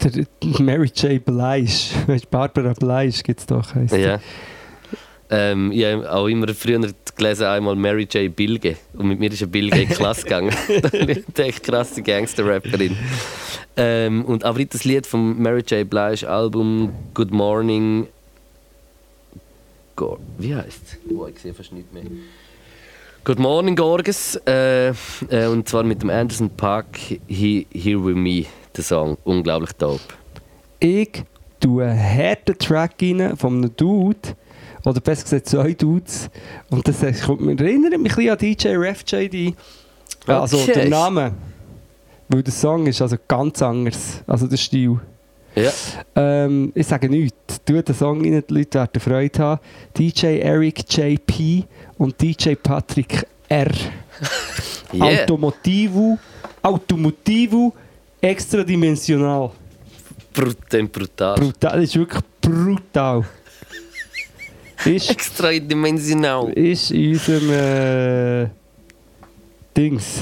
Der, Mary J. Blige. Weißt Barbara Blige gibt es doch. heisst. Ja. Ähm, ich habe auch immer früher gelesen, einmal Mary J. Bilge. Und mit mir ist eine Bilge in die Klasse gegangen. das ist echt krasse Gangster-Rapperin. Ähm, und aber das Lied vom Mary J. Blige Album Good Morning. Go Wie heißt es? Oh, ich sehe fast nicht mehr. Good Morning Gorges. Äh, äh, und zwar mit dem Anderson Park He, Here With Me, der Song. Unglaublich dope. Ich tue einen harten Track rein von einem Dude, oder besser gesagt zwei Dudes. Und das kommt mir, erinnert mich ein bisschen an DJ Ref JD. Also Okay. der Name. Weil der Song ist also ganz anders. Also der Stil. Ja. Ähm, ich sage nichts. Tu den Song rein, die Leute werden Freude haben. DJ Eric JP und DJ Patrick R. Yeah. Automotivo, Automotivo, extradimensional. Brutal. brutal. Ist wirklich brutal. Ist, Extradimensional. ist in unserem äh, Dings.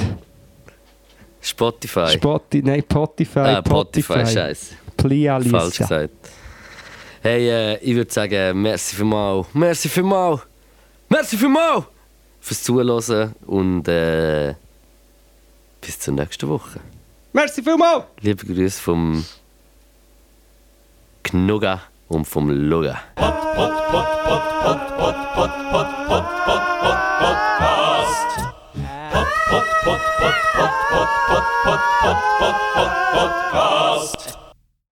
Spotify. Spotify, nein, Spotify. ah, Spotify, scheiße. Playlist. Falsch gesagt. Hey, äh, ich würde sagen, merci vielmal. Merci vielmal. Merci vielmal fürs Zuhören und äh, bis zur nächsten Woche. Merci vielmals! Liebe Grüße vom Knugga und vom Lugga. Podcast.